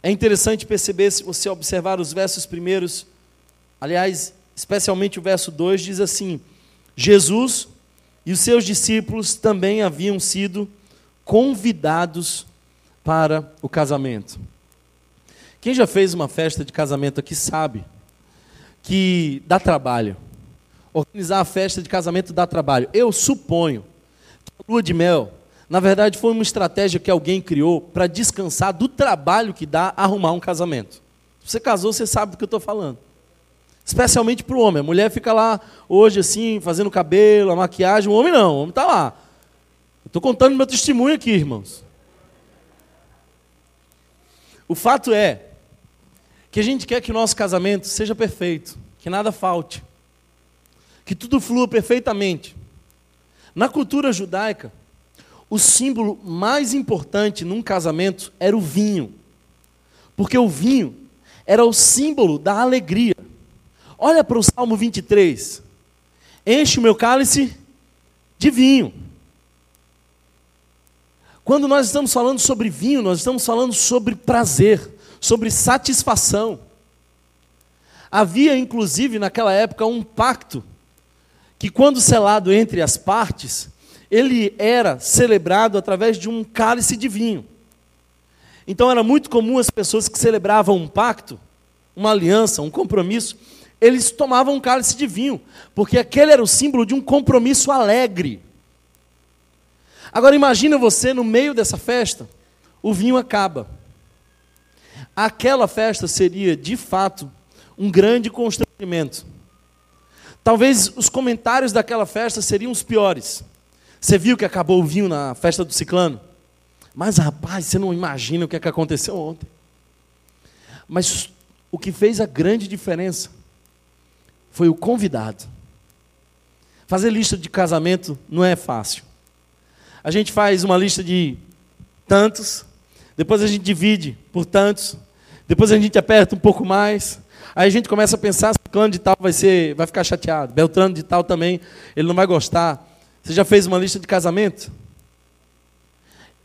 É interessante perceber, se você observar os versos primeiros, aliás, especialmente o verso 2, diz assim: Jesus e os seus discípulos também haviam sido convidados para o casamento. Quem já fez uma festa de casamento aqui sabe que dá trabalho. Organizar a festa de casamento dá trabalho. Eu suponho que a lua de mel, na verdade, foi uma estratégia que alguém criou para descansar do trabalho que dá arrumar um casamento. Se você casou, você sabe do que eu estou falando. Especialmente para o homem. A mulher fica lá hoje assim, fazendo cabelo, a maquiagem. O homem não, o homem está lá. Estou contando meu testemunho aqui, irmãos. O fato é que a gente quer que o nosso casamento seja perfeito, que nada falte, que tudo flua perfeitamente. Na cultura judaica, o símbolo mais importante num casamento era o vinho, porque o vinho era o símbolo da alegria. Olha para o Salmo 23. Enche o meu cálice de vinho. Quando nós estamos falando sobre vinho, nós estamos falando sobre prazer sobre satisfação. Havia, inclusive, naquela época, um pacto que, quando selado entre as partes, ele era celebrado através de um cálice de vinho. Então, era muito comum as pessoas que celebravam um pacto, uma aliança, um compromisso, eles tomavam um cálice de vinho, porque aquele era o símbolo de um compromisso alegre. Agora imagina você no meio dessa festa, o vinho acaba aquela festa seria, de fato, um grande constrangimento. Talvez os comentários daquela festa seriam os piores. Você viu que acabou o vinho na festa do ciclano? Mas, rapaz, você não imagina o que, é que aconteceu ontem. Mas o que fez a grande diferença foi o convidado. Fazer lista de casamento não é fácil. A gente faz uma lista de tantos, depois a gente divide por tantos, depois a gente aperta um pouco mais. Aí a gente começa a pensar, clã de tal vai ser, vai ficar chateado. Beltrano de tal também, ele não vai gostar. Você já fez uma lista de casamento?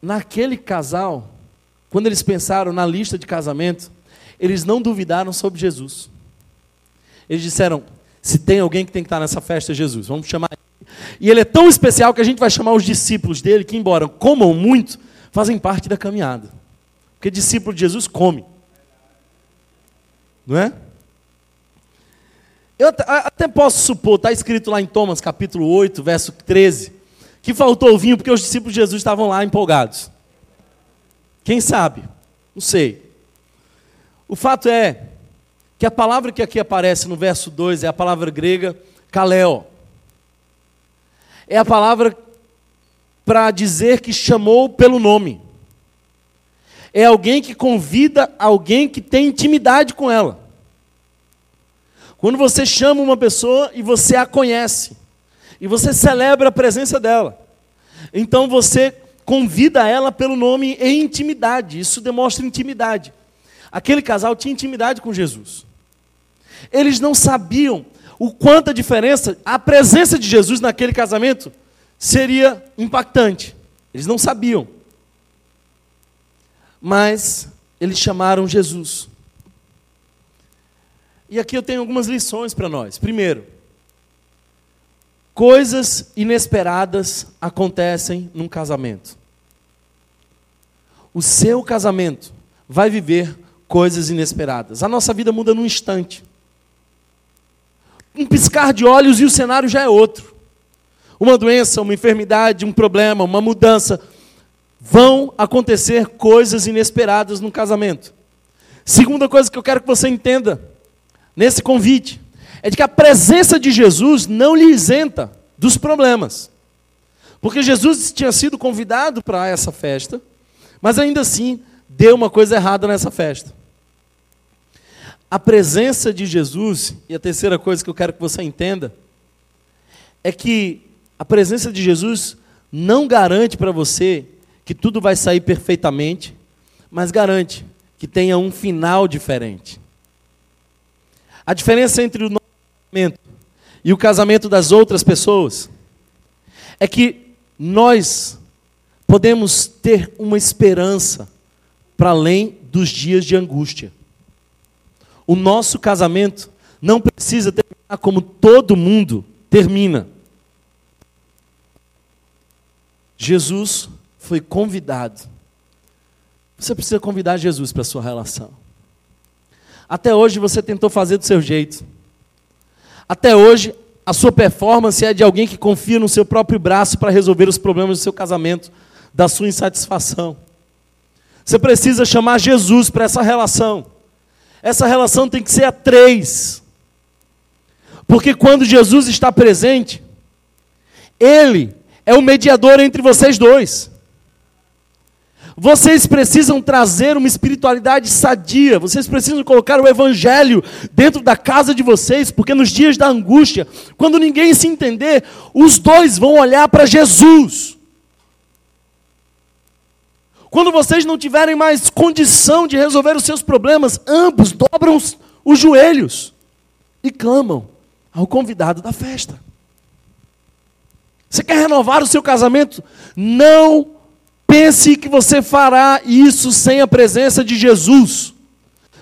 Naquele casal, quando eles pensaram na lista de casamento, eles não duvidaram sobre Jesus. Eles disseram: se tem alguém que tem que estar nessa festa, é Jesus. Vamos chamar ele. E ele é tão especial que a gente vai chamar os discípulos dele, que, embora comam muito, fazem parte da caminhada. Porque discípulo de Jesus come. Não é? Eu até posso supor, está escrito lá em Thomas capítulo 8, verso 13, que faltou vinho porque os discípulos de Jesus estavam lá empolgados. Quem sabe? Não sei. O fato é que a palavra que aqui aparece no verso 2 é a palavra grega kaleo. É a palavra para dizer que chamou pelo nome. É alguém que convida alguém que tem intimidade com ela. Quando você chama uma pessoa e você a conhece, e você celebra a presença dela, então você convida ela pelo nome em intimidade, isso demonstra intimidade. Aquele casal tinha intimidade com Jesus. Eles não sabiam o quanto a diferença, a presença de Jesus naquele casamento seria impactante. Eles não sabiam mas eles chamaram Jesus. E aqui eu tenho algumas lições para nós. Primeiro, coisas inesperadas acontecem num casamento. O seu casamento vai viver coisas inesperadas. A nossa vida muda num instante. Um piscar de olhos e o cenário já é outro. Uma doença, uma enfermidade, um problema, uma mudança, vão acontecer coisas inesperadas no casamento. Segunda coisa que eu quero que você entenda nesse convite é de que a presença de Jesus não lhe isenta dos problemas. Porque Jesus tinha sido convidado para essa festa, mas ainda assim, deu uma coisa errada nessa festa. A presença de Jesus, e a terceira coisa que eu quero que você entenda, é que a presença de Jesus não garante para você que tudo vai sair perfeitamente, mas garante que tenha um final diferente. A diferença entre o nosso casamento e o casamento das outras pessoas é que nós podemos ter uma esperança para além dos dias de angústia. O nosso casamento não precisa terminar como todo mundo termina. Jesus foi convidado. Você precisa convidar Jesus para a sua relação. Até hoje você tentou fazer do seu jeito. Até hoje a sua performance é de alguém que confia no seu próprio braço para resolver os problemas do seu casamento, da sua insatisfação. Você precisa chamar Jesus para essa relação. Essa relação tem que ser a três. Porque quando Jesus está presente, Ele é o mediador entre vocês dois. Vocês precisam trazer uma espiritualidade sadia, vocês precisam colocar o Evangelho dentro da casa de vocês, porque nos dias da angústia, quando ninguém se entender, os dois vão olhar para Jesus. Quando vocês não tiverem mais condição de resolver os seus problemas, ambos dobram os, os joelhos e clamam ao convidado da festa. Você quer renovar o seu casamento? Não pense que você fará isso sem a presença de Jesus.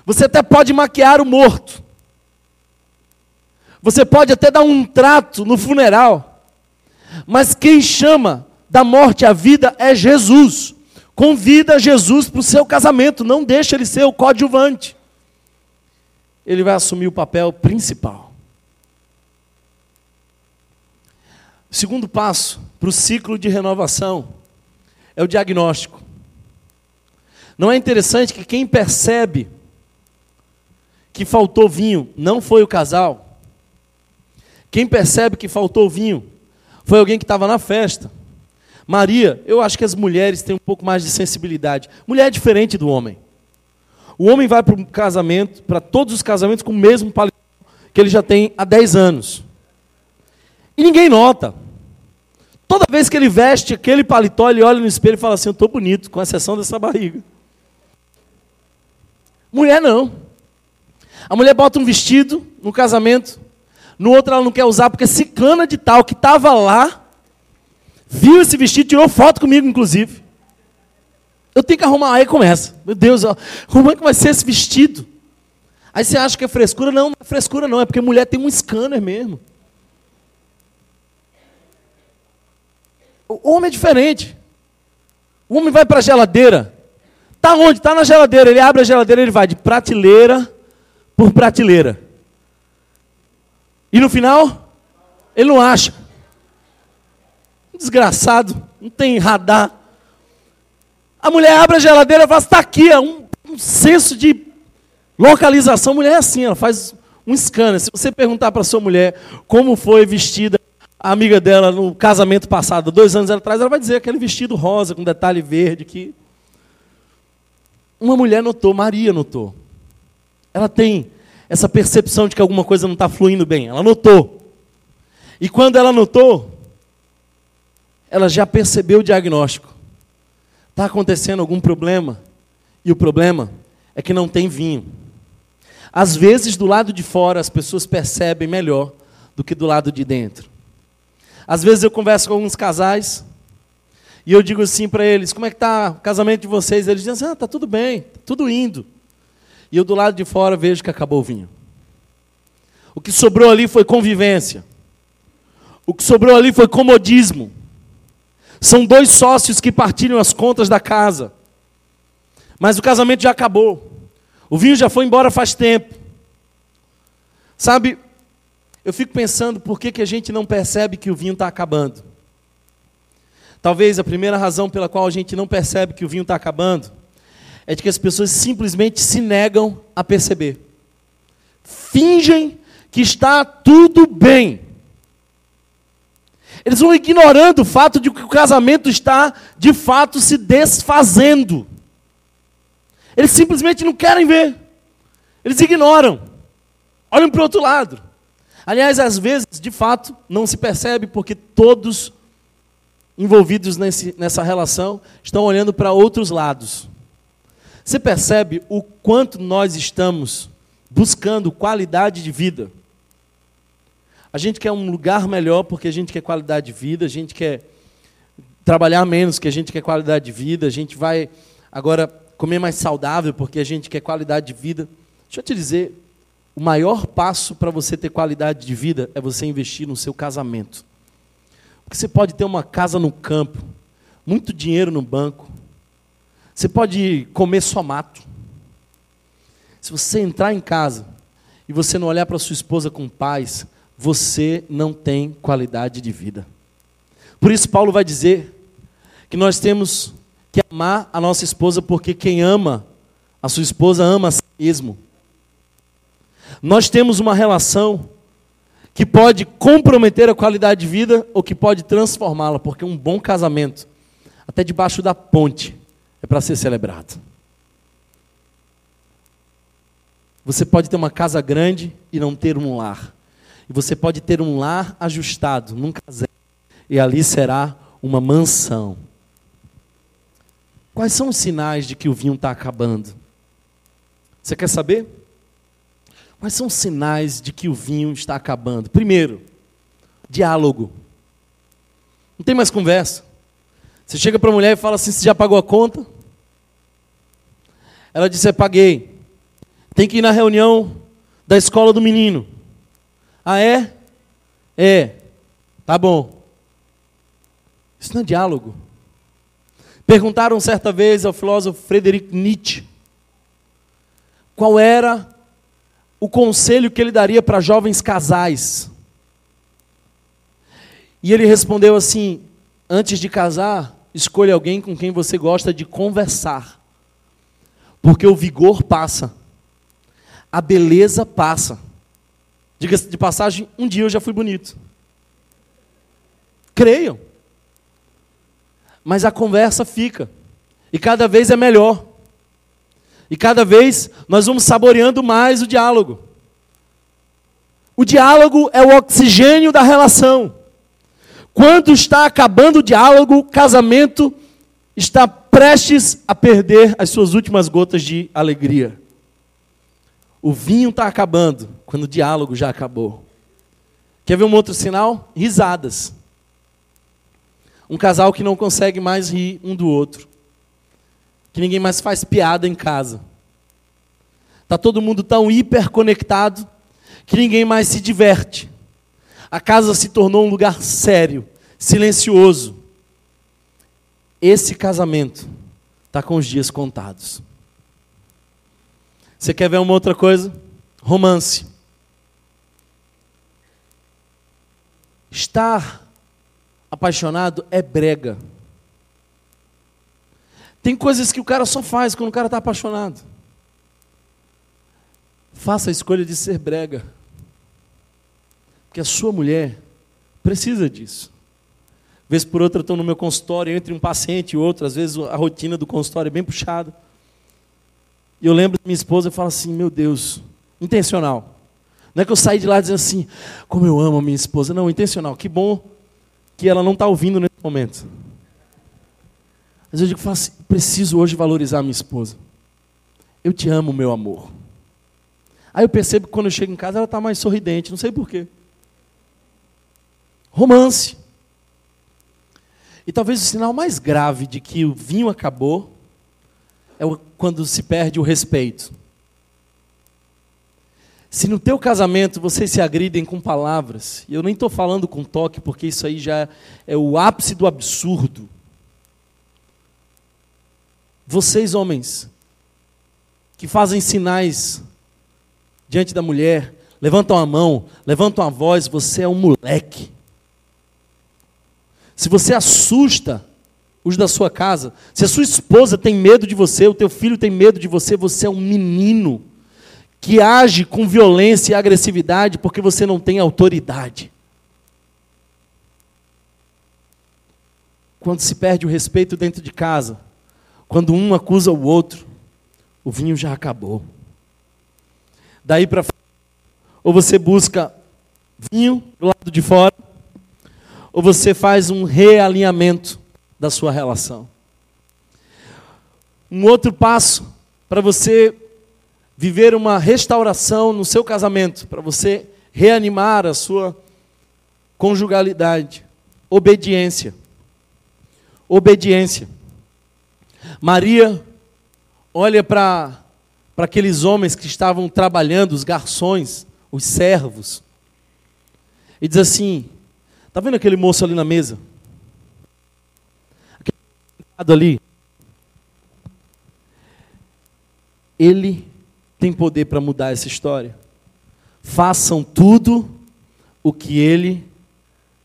Você até pode maquiar o morto. Você pode até dar um trato no funeral. Mas quem chama da morte à vida é Jesus. Convida Jesus para o seu casamento, não deixa ele ser o coadjuvante. Ele vai assumir o papel principal. O segundo passo para o ciclo de renovação é o diagnóstico. Não é interessante que quem percebe que faltou vinho não foi o casal? Quem percebe que faltou vinho foi alguém que estava na festa. Maria, eu acho que as mulheres têm um pouco mais de sensibilidade. Mulher é diferente do homem. O homem vai para um casamento, para todos os casamentos, com o mesmo paletó que ele já tem há 10 anos. E ninguém nota. Toda vez que ele veste aquele paletó, ele olha no espelho e fala assim: Eu estou bonito, com exceção dessa barriga. Mulher não. A mulher bota um vestido no casamento, no outro ela não quer usar, porque ciclana de tal que estava lá, viu esse vestido, tirou foto comigo, inclusive. Eu tenho que arrumar, aí começa. Meu Deus, ó, como é que vai ser esse vestido? Aí você acha que é frescura? Não, não é frescura, não, é porque mulher tem um scanner mesmo. O homem é diferente. O homem vai para a geladeira. Está onde? Está na geladeira. Ele abre a geladeira, ele vai de prateleira por prateleira. E no final, ele não acha. Desgraçado, não tem radar. A mulher abre a geladeira e fala: está aqui, é um, um senso de localização. A mulher é assim, ela faz um scanner. Se você perguntar para sua mulher como foi vestida a amiga dela no casamento passado, dois anos atrás, ela vai dizer aquele vestido rosa com detalhe verde que uma mulher notou, Maria notou. Ela tem essa percepção de que alguma coisa não está fluindo bem. Ela notou. E quando ela notou, ela já percebeu o diagnóstico. Está acontecendo algum problema. E o problema é que não tem vinho. Às vezes, do lado de fora, as pessoas percebem melhor do que do lado de dentro. Às vezes eu converso com alguns casais e eu digo assim para eles: como é que está o casamento de vocês? Eles dizem assim: ah, está tudo bem, tá tudo indo. E eu do lado de fora vejo que acabou o vinho. O que sobrou ali foi convivência. O que sobrou ali foi comodismo. São dois sócios que partilham as contas da casa. Mas o casamento já acabou. O vinho já foi embora faz tempo. Sabe, eu fico pensando por que, que a gente não percebe que o vinho está acabando. Talvez a primeira razão pela qual a gente não percebe que o vinho está acabando é de que as pessoas simplesmente se negam a perceber. Fingem que está tudo bem. Eles vão ignorando o fato de que o casamento está, de fato, se desfazendo. Eles simplesmente não querem ver. Eles ignoram. Olham para o outro lado. Aliás, às vezes, de fato, não se percebe porque todos envolvidos nesse, nessa relação estão olhando para outros lados. Você percebe o quanto nós estamos buscando qualidade de vida? A gente quer um lugar melhor porque a gente quer qualidade de vida, a gente quer trabalhar menos porque a gente quer qualidade de vida, a gente vai agora comer mais saudável porque a gente quer qualidade de vida. Deixa eu te dizer, o maior passo para você ter qualidade de vida é você investir no seu casamento. Porque você pode ter uma casa no campo, muito dinheiro no banco, você pode comer só mato. Se você entrar em casa e você não olhar para sua esposa com paz, você não tem qualidade de vida. Por isso, Paulo vai dizer que nós temos que amar a nossa esposa, porque quem ama a sua esposa ama a si mesmo. Nós temos uma relação que pode comprometer a qualidade de vida ou que pode transformá-la, porque um bom casamento, até debaixo da ponte, é para ser celebrado. Você pode ter uma casa grande e não ter um lar. E você pode ter um lar ajustado num caseiro, e ali será uma mansão. Quais são os sinais de que o vinho está acabando? Você quer saber? Quais são os sinais de que o vinho está acabando? Primeiro, diálogo. Não tem mais conversa. Você chega para a mulher e fala assim: Você já pagou a conta? Ela disse: é, Paguei. Tem que ir na reunião da escola do menino. Ah, é? É. Tá bom. Isso não é diálogo. Perguntaram certa vez ao filósofo Friedrich Nietzsche qual era o conselho que ele daria para jovens casais. E ele respondeu assim: antes de casar, escolha alguém com quem você gosta de conversar. Porque o vigor passa, a beleza passa. Diga-se de passagem, um dia eu já fui bonito. Creiam mas a conversa fica. E cada vez é melhor. E cada vez nós vamos saboreando mais o diálogo. O diálogo é o oxigênio da relação. Quando está acabando o diálogo, o casamento está prestes a perder as suas últimas gotas de alegria. O vinho está acabando quando o diálogo já acabou. Quer ver um outro sinal? Risadas. Um casal que não consegue mais rir um do outro. Que ninguém mais faz piada em casa. Está todo mundo tão hiperconectado que ninguém mais se diverte. A casa se tornou um lugar sério, silencioso. Esse casamento está com os dias contados. Você quer ver uma outra coisa? Romance. Estar apaixonado é brega. Tem coisas que o cara só faz quando o cara está apaixonado. Faça a escolha de ser brega. Porque a sua mulher precisa disso. Vez por outra, estou no meu consultório, entre um paciente e outro, às vezes a rotina do consultório é bem puxada. E eu lembro da minha esposa e falo assim: meu Deus, intencional. Não é que eu saí de lá dizendo assim, como eu amo a minha esposa. Não, intencional. Que bom que ela não está ouvindo nesse momento. Mas eu digo, assim, preciso hoje valorizar minha esposa. Eu te amo, meu amor. Aí eu percebo que quando eu chego em casa ela está mais sorridente, não sei porquê. Romance. E talvez o sinal mais grave de que o vinho acabou é quando se perde o respeito. Se no teu casamento vocês se agridem com palavras, e eu nem estou falando com toque, porque isso aí já é o ápice do absurdo. Vocês, homens, que fazem sinais diante da mulher, levantam a mão, levantam a voz, você é um moleque. Se você assusta os da sua casa, se a sua esposa tem medo de você, o teu filho tem medo de você, você é um menino que age com violência e agressividade porque você não tem autoridade. Quando se perde o respeito dentro de casa, quando um acusa o outro, o vinho já acabou. Daí para ou você busca vinho do lado de fora, ou você faz um realinhamento da sua relação. Um outro passo para você viver uma restauração no seu casamento, para você reanimar a sua conjugalidade, obediência. Obediência. Maria olha para aqueles homens que estavam trabalhando, os garçons, os servos, e diz assim: Está vendo aquele moço ali na mesa? Ali. Ele tem poder para mudar essa história. Façam tudo o que ele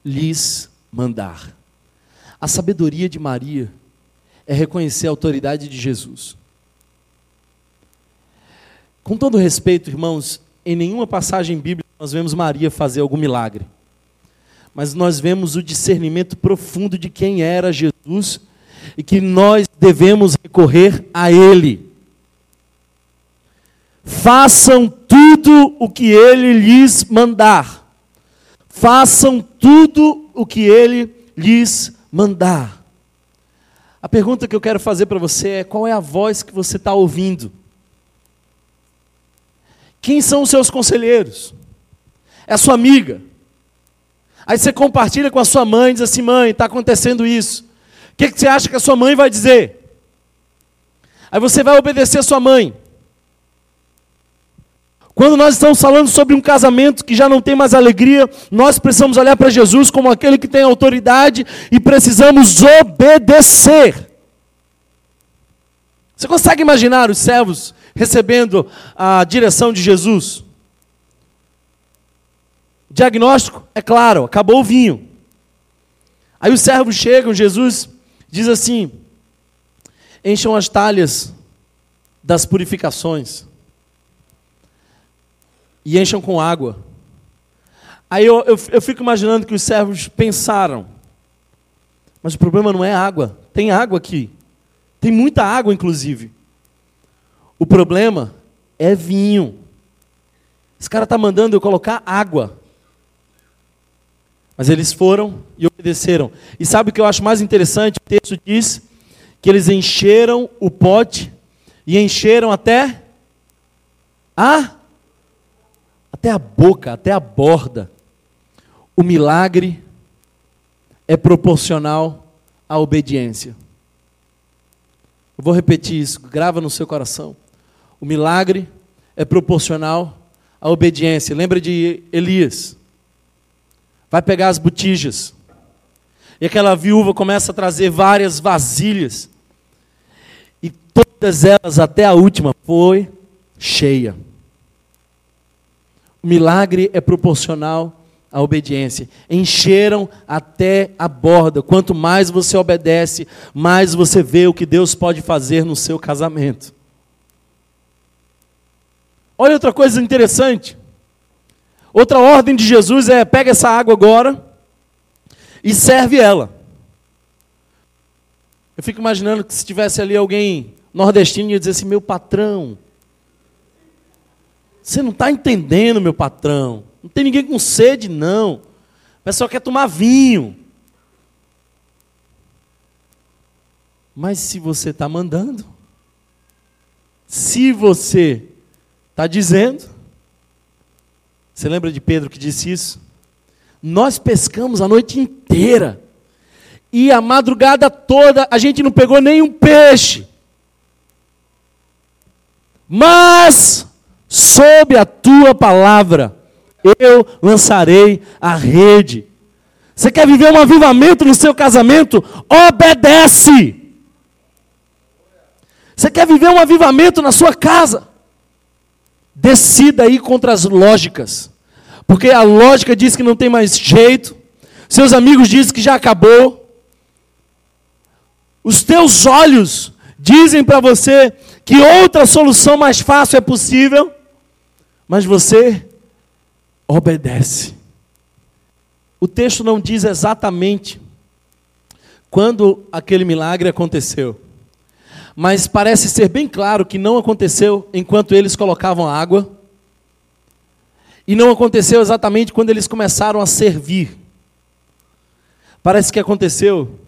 lhes mandar. A sabedoria de Maria é reconhecer a autoridade de Jesus. Com todo respeito, irmãos, em nenhuma passagem bíblica nós vemos Maria fazer algum milagre. Mas nós vemos o discernimento profundo de quem era Jesus e que nós devemos recorrer a Ele. Façam tudo o que Ele lhes mandar. Façam tudo o que Ele lhes mandar. A pergunta que eu quero fazer para você é: qual é a voz que você está ouvindo? Quem são os seus conselheiros? É a sua amiga. Aí você compartilha com a sua mãe, diz assim: mãe, está acontecendo isso. O que, que você acha que a sua mãe vai dizer? Aí você vai obedecer a sua mãe. Quando nós estamos falando sobre um casamento que já não tem mais alegria, nós precisamos olhar para Jesus como aquele que tem autoridade e precisamos obedecer. Você consegue imaginar os servos recebendo a direção de Jesus? Diagnóstico, é claro, acabou o vinho. Aí os servos chegam, Jesus diz assim: encham as talhas das purificações e encham com água. Aí eu, eu, eu fico imaginando que os servos pensaram, mas o problema não é água, tem água aqui, tem muita água inclusive. O problema é vinho. Esse cara está mandando eu colocar água. Mas eles foram e obedeceram. E sabe o que eu acho mais interessante? O texto diz que eles encheram o pote e encheram até a até a boca, até a borda. O milagre é proporcional à obediência. Eu vou repetir isso, grava no seu coração. O milagre é proporcional à obediência. Lembra de Elias? Vai pegar as botijas. E aquela viúva começa a trazer várias vasilhas. E todas elas, até a última, foi cheia. O milagre é proporcional à obediência. Encheram até a borda. Quanto mais você obedece, mais você vê o que Deus pode fazer no seu casamento. Olha outra coisa interessante. Outra ordem de Jesus é: pega essa água agora e serve ela. Eu fico imaginando que se tivesse ali alguém nordestino ia dizer assim: meu patrão, você não está entendendo, meu patrão. Não tem ninguém com sede, não. O pessoal quer tomar vinho. Mas se você está mandando, se você Está dizendo. Você lembra de Pedro que disse isso? Nós pescamos a noite inteira. E a madrugada toda a gente não pegou nenhum peixe. Mas, sob a tua palavra, eu lançarei a rede. Você quer viver um avivamento no seu casamento? Obedece. Você quer viver um avivamento na sua casa? Decida ir contra as lógicas. Porque a lógica diz que não tem mais jeito. Seus amigos dizem que já acabou. Os teus olhos dizem para você que outra solução mais fácil é possível. Mas você obedece. O texto não diz exatamente quando aquele milagre aconteceu. Mas parece ser bem claro que não aconteceu enquanto eles colocavam água, e não aconteceu exatamente quando eles começaram a servir. Parece que aconteceu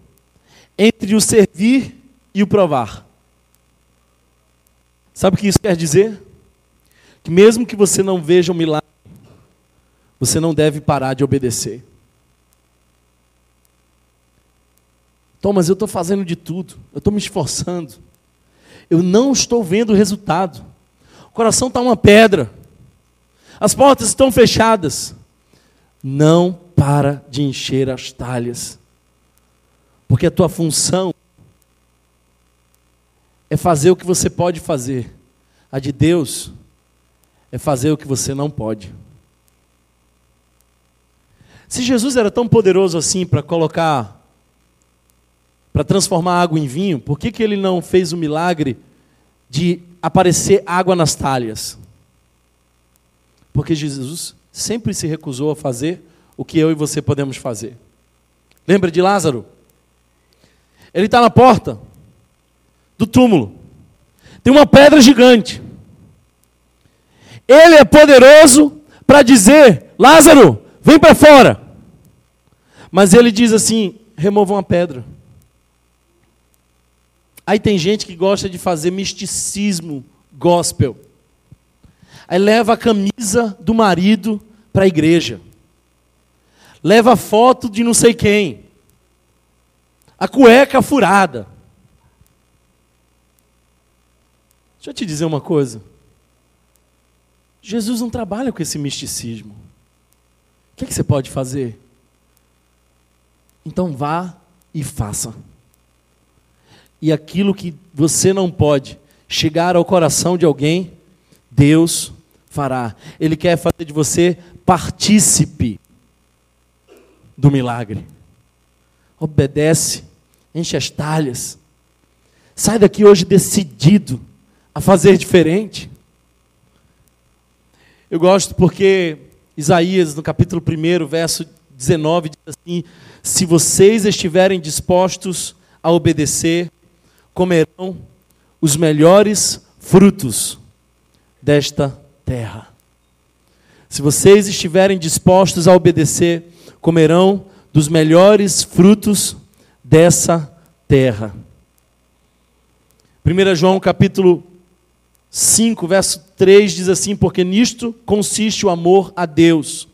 entre o servir e o provar. Sabe o que isso quer dizer? Que mesmo que você não veja um milagre, você não deve parar de obedecer. Thomas, eu estou fazendo de tudo, eu estou me esforçando, eu não estou vendo o resultado. O coração está uma pedra, as portas estão fechadas. Não para de encher as talhas, porque a tua função é fazer o que você pode fazer, a de Deus é fazer o que você não pode. Se Jesus era tão poderoso assim para colocar para transformar água em vinho, por que, que ele não fez o milagre de aparecer água nas talhas? Porque Jesus sempre se recusou a fazer o que eu e você podemos fazer. Lembra de Lázaro? Ele está na porta do túmulo. Tem uma pedra gigante. Ele é poderoso para dizer: Lázaro, vem para fora. Mas ele diz assim: removam a pedra. Aí tem gente que gosta de fazer misticismo gospel. Aí leva a camisa do marido para a igreja. Leva foto de não sei quem. A cueca furada. Deixa eu te dizer uma coisa. Jesus não trabalha com esse misticismo. O que, é que você pode fazer? Então vá e faça e aquilo que você não pode chegar ao coração de alguém, Deus fará. Ele quer fazer de você partícipe do milagre. Obedece, enche as talhas. Sai daqui hoje decidido a fazer diferente. Eu gosto porque Isaías, no capítulo 1, verso 19, diz assim: Se vocês estiverem dispostos a obedecer, comerão os melhores frutos desta terra. Se vocês estiverem dispostos a obedecer, comerão dos melhores frutos dessa terra. 1 João capítulo 5, verso 3 diz assim: Porque nisto consiste o amor a Deus,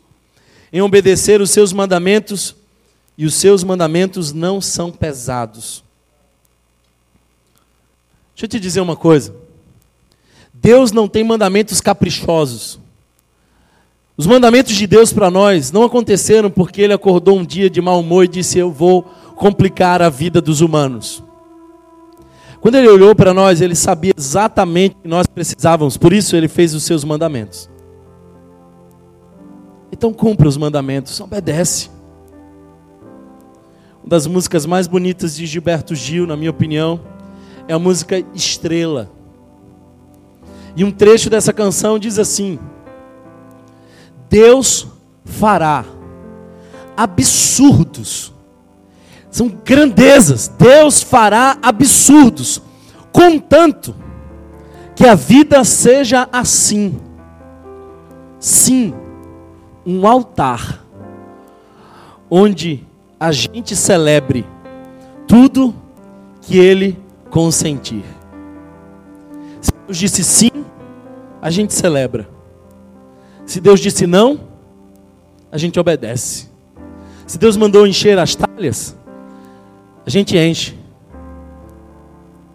em obedecer os seus mandamentos, e os seus mandamentos não são pesados. Deixa eu te dizer uma coisa. Deus não tem mandamentos caprichosos. Os mandamentos de Deus para nós não aconteceram porque ele acordou um dia de mau humor e disse: Eu vou complicar a vida dos humanos. Quando ele olhou para nós, ele sabia exatamente o que nós precisávamos, por isso ele fez os seus mandamentos. Então cumpra os mandamentos, obedece. Uma das músicas mais bonitas de Gilberto Gil, na minha opinião, é a música Estrela. E um trecho dessa canção diz assim: Deus fará absurdos, são grandezas, Deus fará absurdos, contanto que a vida seja assim. Sim, um altar onde a gente celebre tudo que Ele consentir. Se Deus disse sim, a gente celebra. Se Deus disse não, a gente obedece. Se Deus mandou encher as talhas, a gente enche.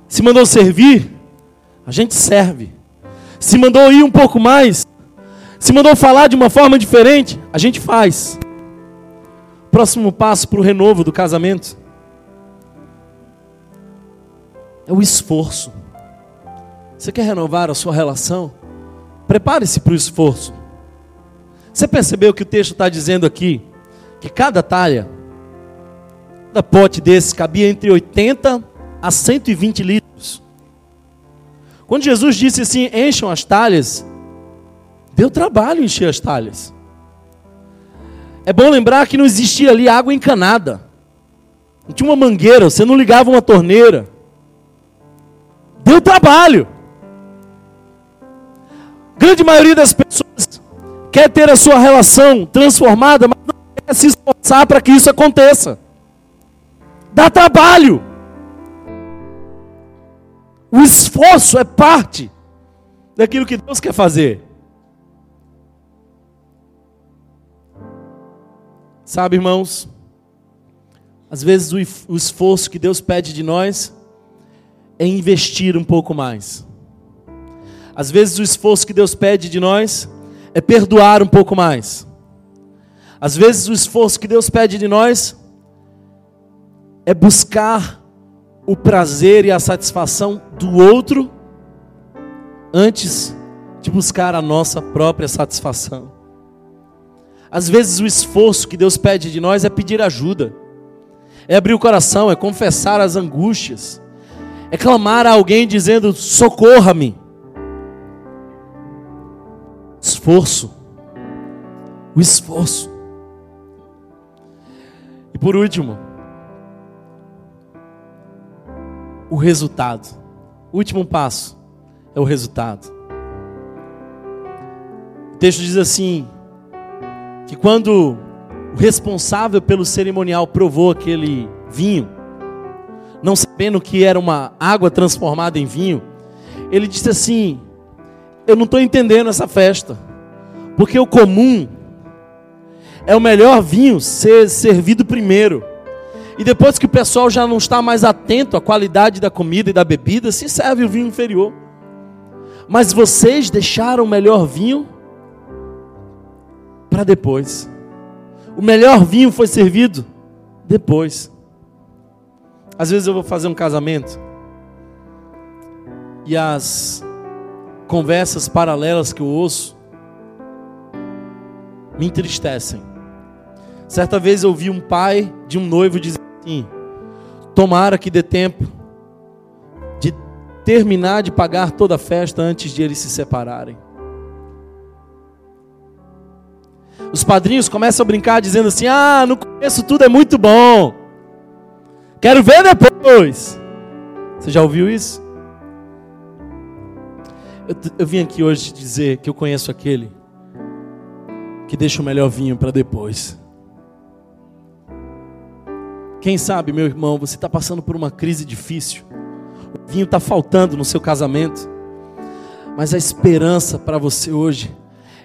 Se mandou servir, a gente serve. Se mandou ir um pouco mais, se mandou falar de uma forma diferente, a gente faz. Próximo passo para o renovo do casamento é o esforço. Você quer renovar a sua relação? Prepare-se para o esforço. Você percebeu que o texto está dizendo aqui que cada talha, cada pote desse cabia entre 80 a 120 litros. Quando Jesus disse assim: encham as talhas, deu trabalho encher as talhas. É bom lembrar que não existia ali água encanada. Não tinha uma mangueira, você não ligava uma torneira. Deu trabalho. Grande maioria das pessoas quer ter a sua relação transformada, mas não quer se esforçar para que isso aconteça. Dá trabalho. O esforço é parte daquilo que Deus quer fazer. Sabe, irmãos, às vezes o esforço que Deus pede de nós é investir um pouco mais. Às vezes o esforço que Deus pede de nós é perdoar um pouco mais. Às vezes o esforço que Deus pede de nós é buscar o prazer e a satisfação do outro antes de buscar a nossa própria satisfação. Às vezes o esforço que Deus pede de nós é pedir ajuda, é abrir o coração, é confessar as angústias, é clamar a alguém dizendo: socorra-me. Esforço, o esforço. E por último, o resultado. O último passo é o resultado. O texto diz assim: que quando o responsável pelo cerimonial provou aquele vinho, não sabendo que era uma água transformada em vinho, ele disse assim: Eu não estou entendendo essa festa, porque o comum é o melhor vinho ser servido primeiro. E depois que o pessoal já não está mais atento à qualidade da comida e da bebida, se serve o vinho inferior. Mas vocês deixaram o melhor vinho para depois. O melhor vinho foi servido depois. Às vezes eu vou fazer um casamento e as conversas paralelas que eu ouço me entristecem. Certa vez eu ouvi um pai de um noivo dizer assim: Tomara que dê tempo de terminar de pagar toda a festa antes de eles se separarem. Os padrinhos começam a brincar dizendo assim: Ah, no começo tudo é muito bom. Quero ver depois. Você já ouviu isso? Eu, eu vim aqui hoje dizer que eu conheço aquele que deixa o melhor vinho para depois. Quem sabe, meu irmão, você está passando por uma crise difícil. O vinho está faltando no seu casamento. Mas a esperança para você hoje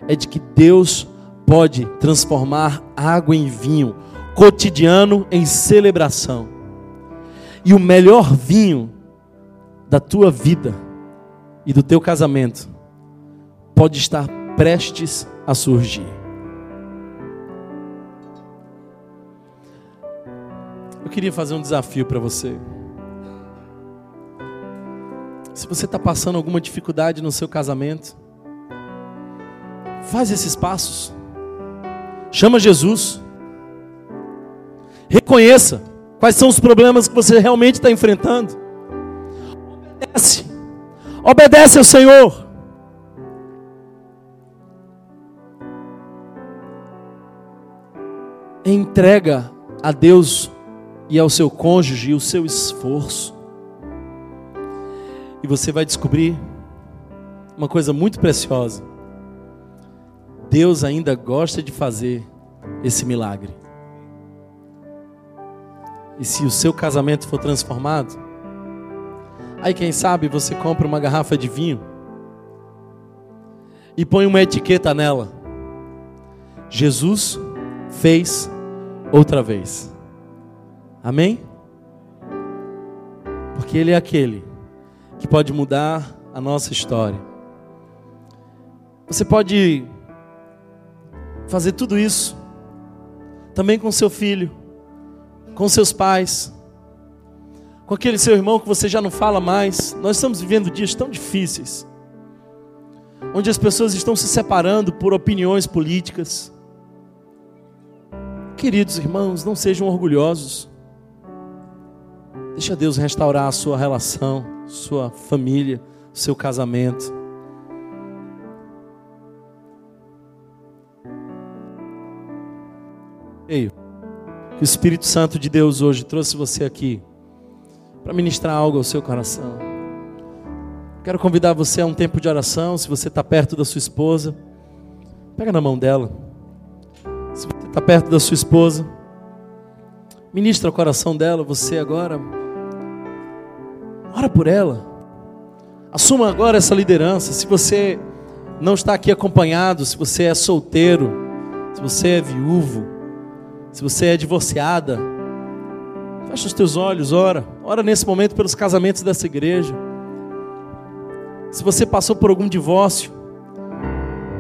é de que Deus pode transformar água em vinho, cotidiano em celebração. E o melhor vinho da tua vida e do teu casamento pode estar prestes a surgir. Eu queria fazer um desafio para você. Se você está passando alguma dificuldade no seu casamento, faz esses passos. Chama Jesus. Reconheça quais são os problemas que você realmente está enfrentando. Obedece. Obedece ao Senhor. Entrega a Deus e ao seu cônjuge o seu esforço. E você vai descobrir uma coisa muito preciosa. Deus ainda gosta de fazer esse milagre. E se o seu casamento for transformado, aí quem sabe você compra uma garrafa de vinho e põe uma etiqueta nela. Jesus fez outra vez. Amém? Porque Ele é aquele que pode mudar a nossa história. Você pode fazer tudo isso também com seu filho, com seus pais, com aquele seu irmão que você já não fala mais. Nós estamos vivendo dias tão difíceis, onde as pessoas estão se separando por opiniões políticas. Queridos irmãos, não sejam orgulhosos. Deixa Deus restaurar a sua relação, sua família, seu casamento. Creio que o Espírito Santo de Deus hoje trouxe você aqui para ministrar algo ao seu coração. Quero convidar você a um tempo de oração. Se você está perto da sua esposa, pega na mão dela. Se você está perto da sua esposa, ministra o coração dela. Você agora, ora por ela. Assuma agora essa liderança. Se você não está aqui acompanhado, se você é solteiro, se você é viúvo, se você é divorciada, fecha os teus olhos, ora. Ora nesse momento pelos casamentos dessa igreja. Se você passou por algum divórcio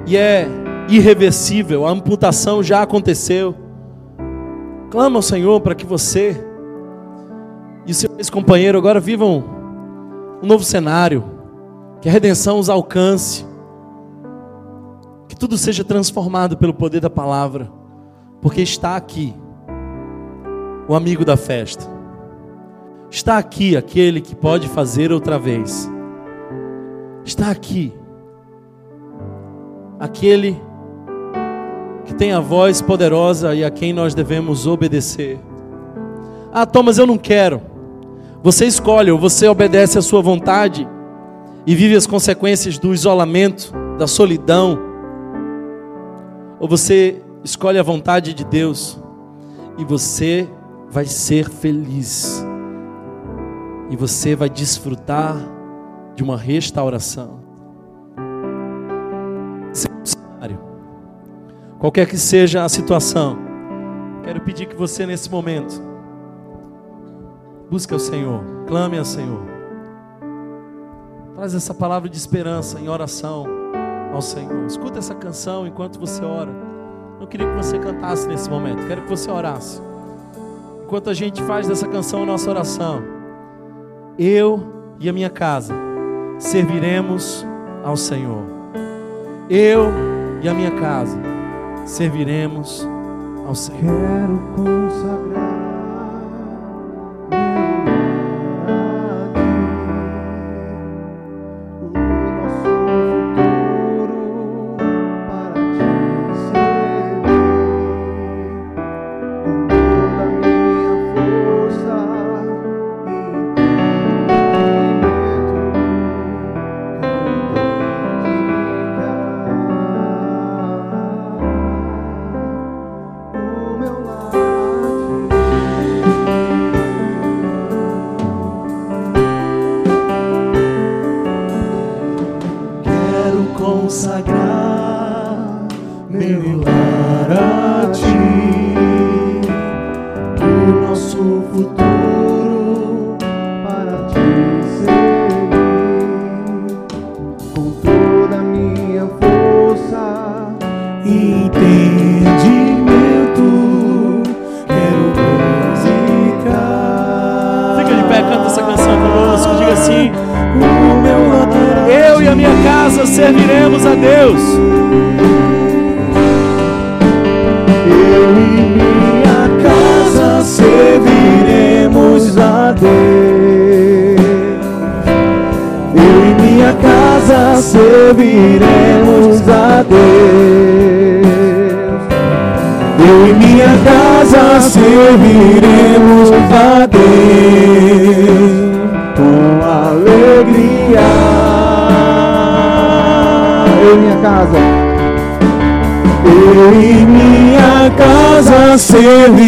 e é irreversível, a amputação já aconteceu, clama ao Senhor para que você e o seu ex-companheiro agora vivam um novo cenário, que a redenção os alcance, que tudo seja transformado pelo poder da palavra, porque está aqui o amigo da festa, está aqui aquele que pode fazer outra vez está aqui. Aquele que tem a voz poderosa e a quem nós devemos obedecer. Ah, Thomas, eu não quero. Você escolhe, ou você obedece à sua vontade e vive as consequências do isolamento, da solidão, ou você escolhe a vontade de Deus e você vai ser feliz, e você vai desfrutar de uma restauração. qualquer que seja a situação, quero pedir que você nesse momento busque o Senhor, clame ao Senhor. Traz essa palavra de esperança em oração ao Senhor. Escuta essa canção enquanto você ora. Não queria que você cantasse nesse momento, quero que você orasse. Enquanto a gente faz dessa canção a nossa oração, eu e a minha casa serviremos ao Senhor. Eu e a minha casa serviremos ao Senhor. Quero consagrar.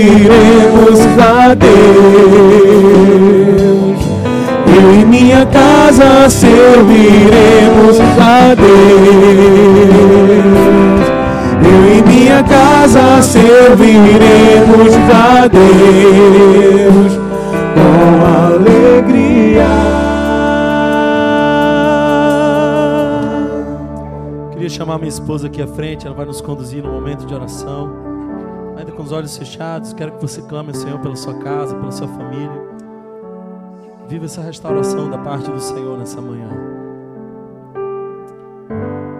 Serviremos a Deus. Eu e minha casa serviremos a Deus. Eu e minha casa serviremos a Deus com alegria. Queria chamar minha esposa aqui à frente, ela vai nos conduzir no momento de oração os olhos fechados, quero que você clame ao Senhor pela sua casa, pela sua família. Viva essa restauração da parte do Senhor nessa manhã.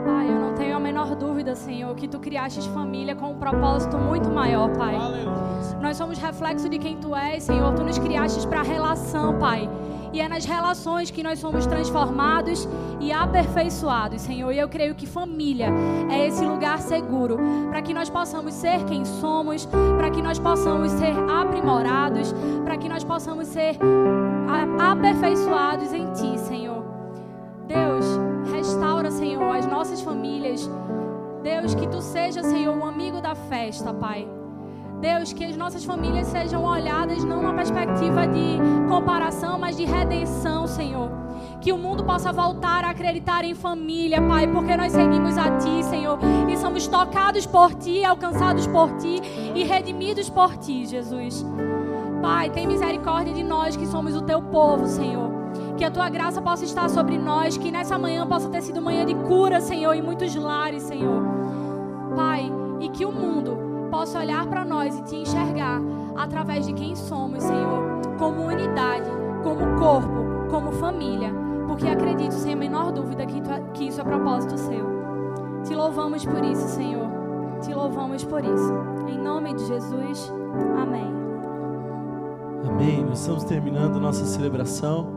Pai, eu não tenho a menor dúvida, Senhor, que tu criaste família com um propósito muito maior, Pai. Aleluia. Nós somos reflexo de quem tu és, Senhor. Tu nos criaste para relação, Pai. E é nas relações que nós somos transformados e aperfeiçoados, Senhor. E eu creio que família é esse lugar seguro para que nós possamos ser quem somos, para que nós possamos ser aprimorados, para que nós possamos ser aperfeiçoados em Ti, Senhor. Deus, restaura, Senhor, as nossas famílias. Deus, que tu seja, Senhor, o amigo da festa, Pai. Deus, que as nossas famílias sejam olhadas não na perspectiva de comparação, mas de redenção, Senhor. Que o mundo possa voltar a acreditar em família, Pai, porque nós seguimos a Ti, Senhor, e somos tocados por Ti, alcançados por Ti e redimidos por Ti, Jesus. Pai, tem misericórdia de nós que somos o Teu povo, Senhor. Que a Tua graça possa estar sobre nós, que nessa manhã possa ter sido manhã de cura, Senhor, em muitos lares, Senhor. Pai, e que o mundo possa olhar para nós e te enxergar através de quem somos, Senhor, como unidade, como corpo, como família, porque acredito sem a menor dúvida que, tu, que isso é propósito seu. Te louvamos por isso, Senhor. Te louvamos por isso. Em nome de Jesus. Amém. Amém. Nós estamos terminando nossa celebração.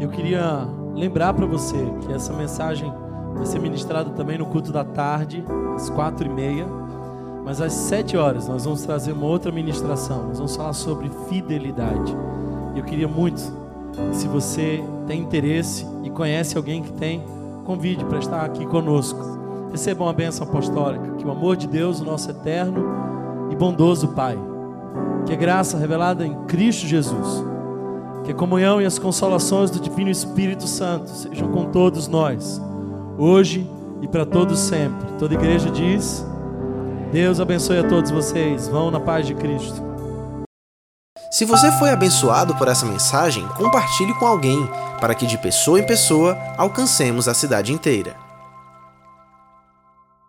Eu queria lembrar para você que essa mensagem vai ser ministrada também no culto da tarde, às quatro e meia. Mas às sete horas nós vamos trazer uma outra ministração. Nós vamos falar sobre fidelidade. Eu queria muito, se você tem interesse e conhece alguém que tem, convide para estar aqui conosco. Receba uma bênção apostólica. Que o amor de Deus, o nosso eterno e bondoso Pai, que a graça revelada em Cristo Jesus, que a comunhão e as consolações do Divino Espírito Santo sejam com todos nós, hoje e para todos sempre. Toda igreja diz. Deus abençoe a todos vocês. Vão na paz de Cristo. Se você foi abençoado por essa mensagem, compartilhe com alguém, para que de pessoa em pessoa alcancemos a cidade inteira.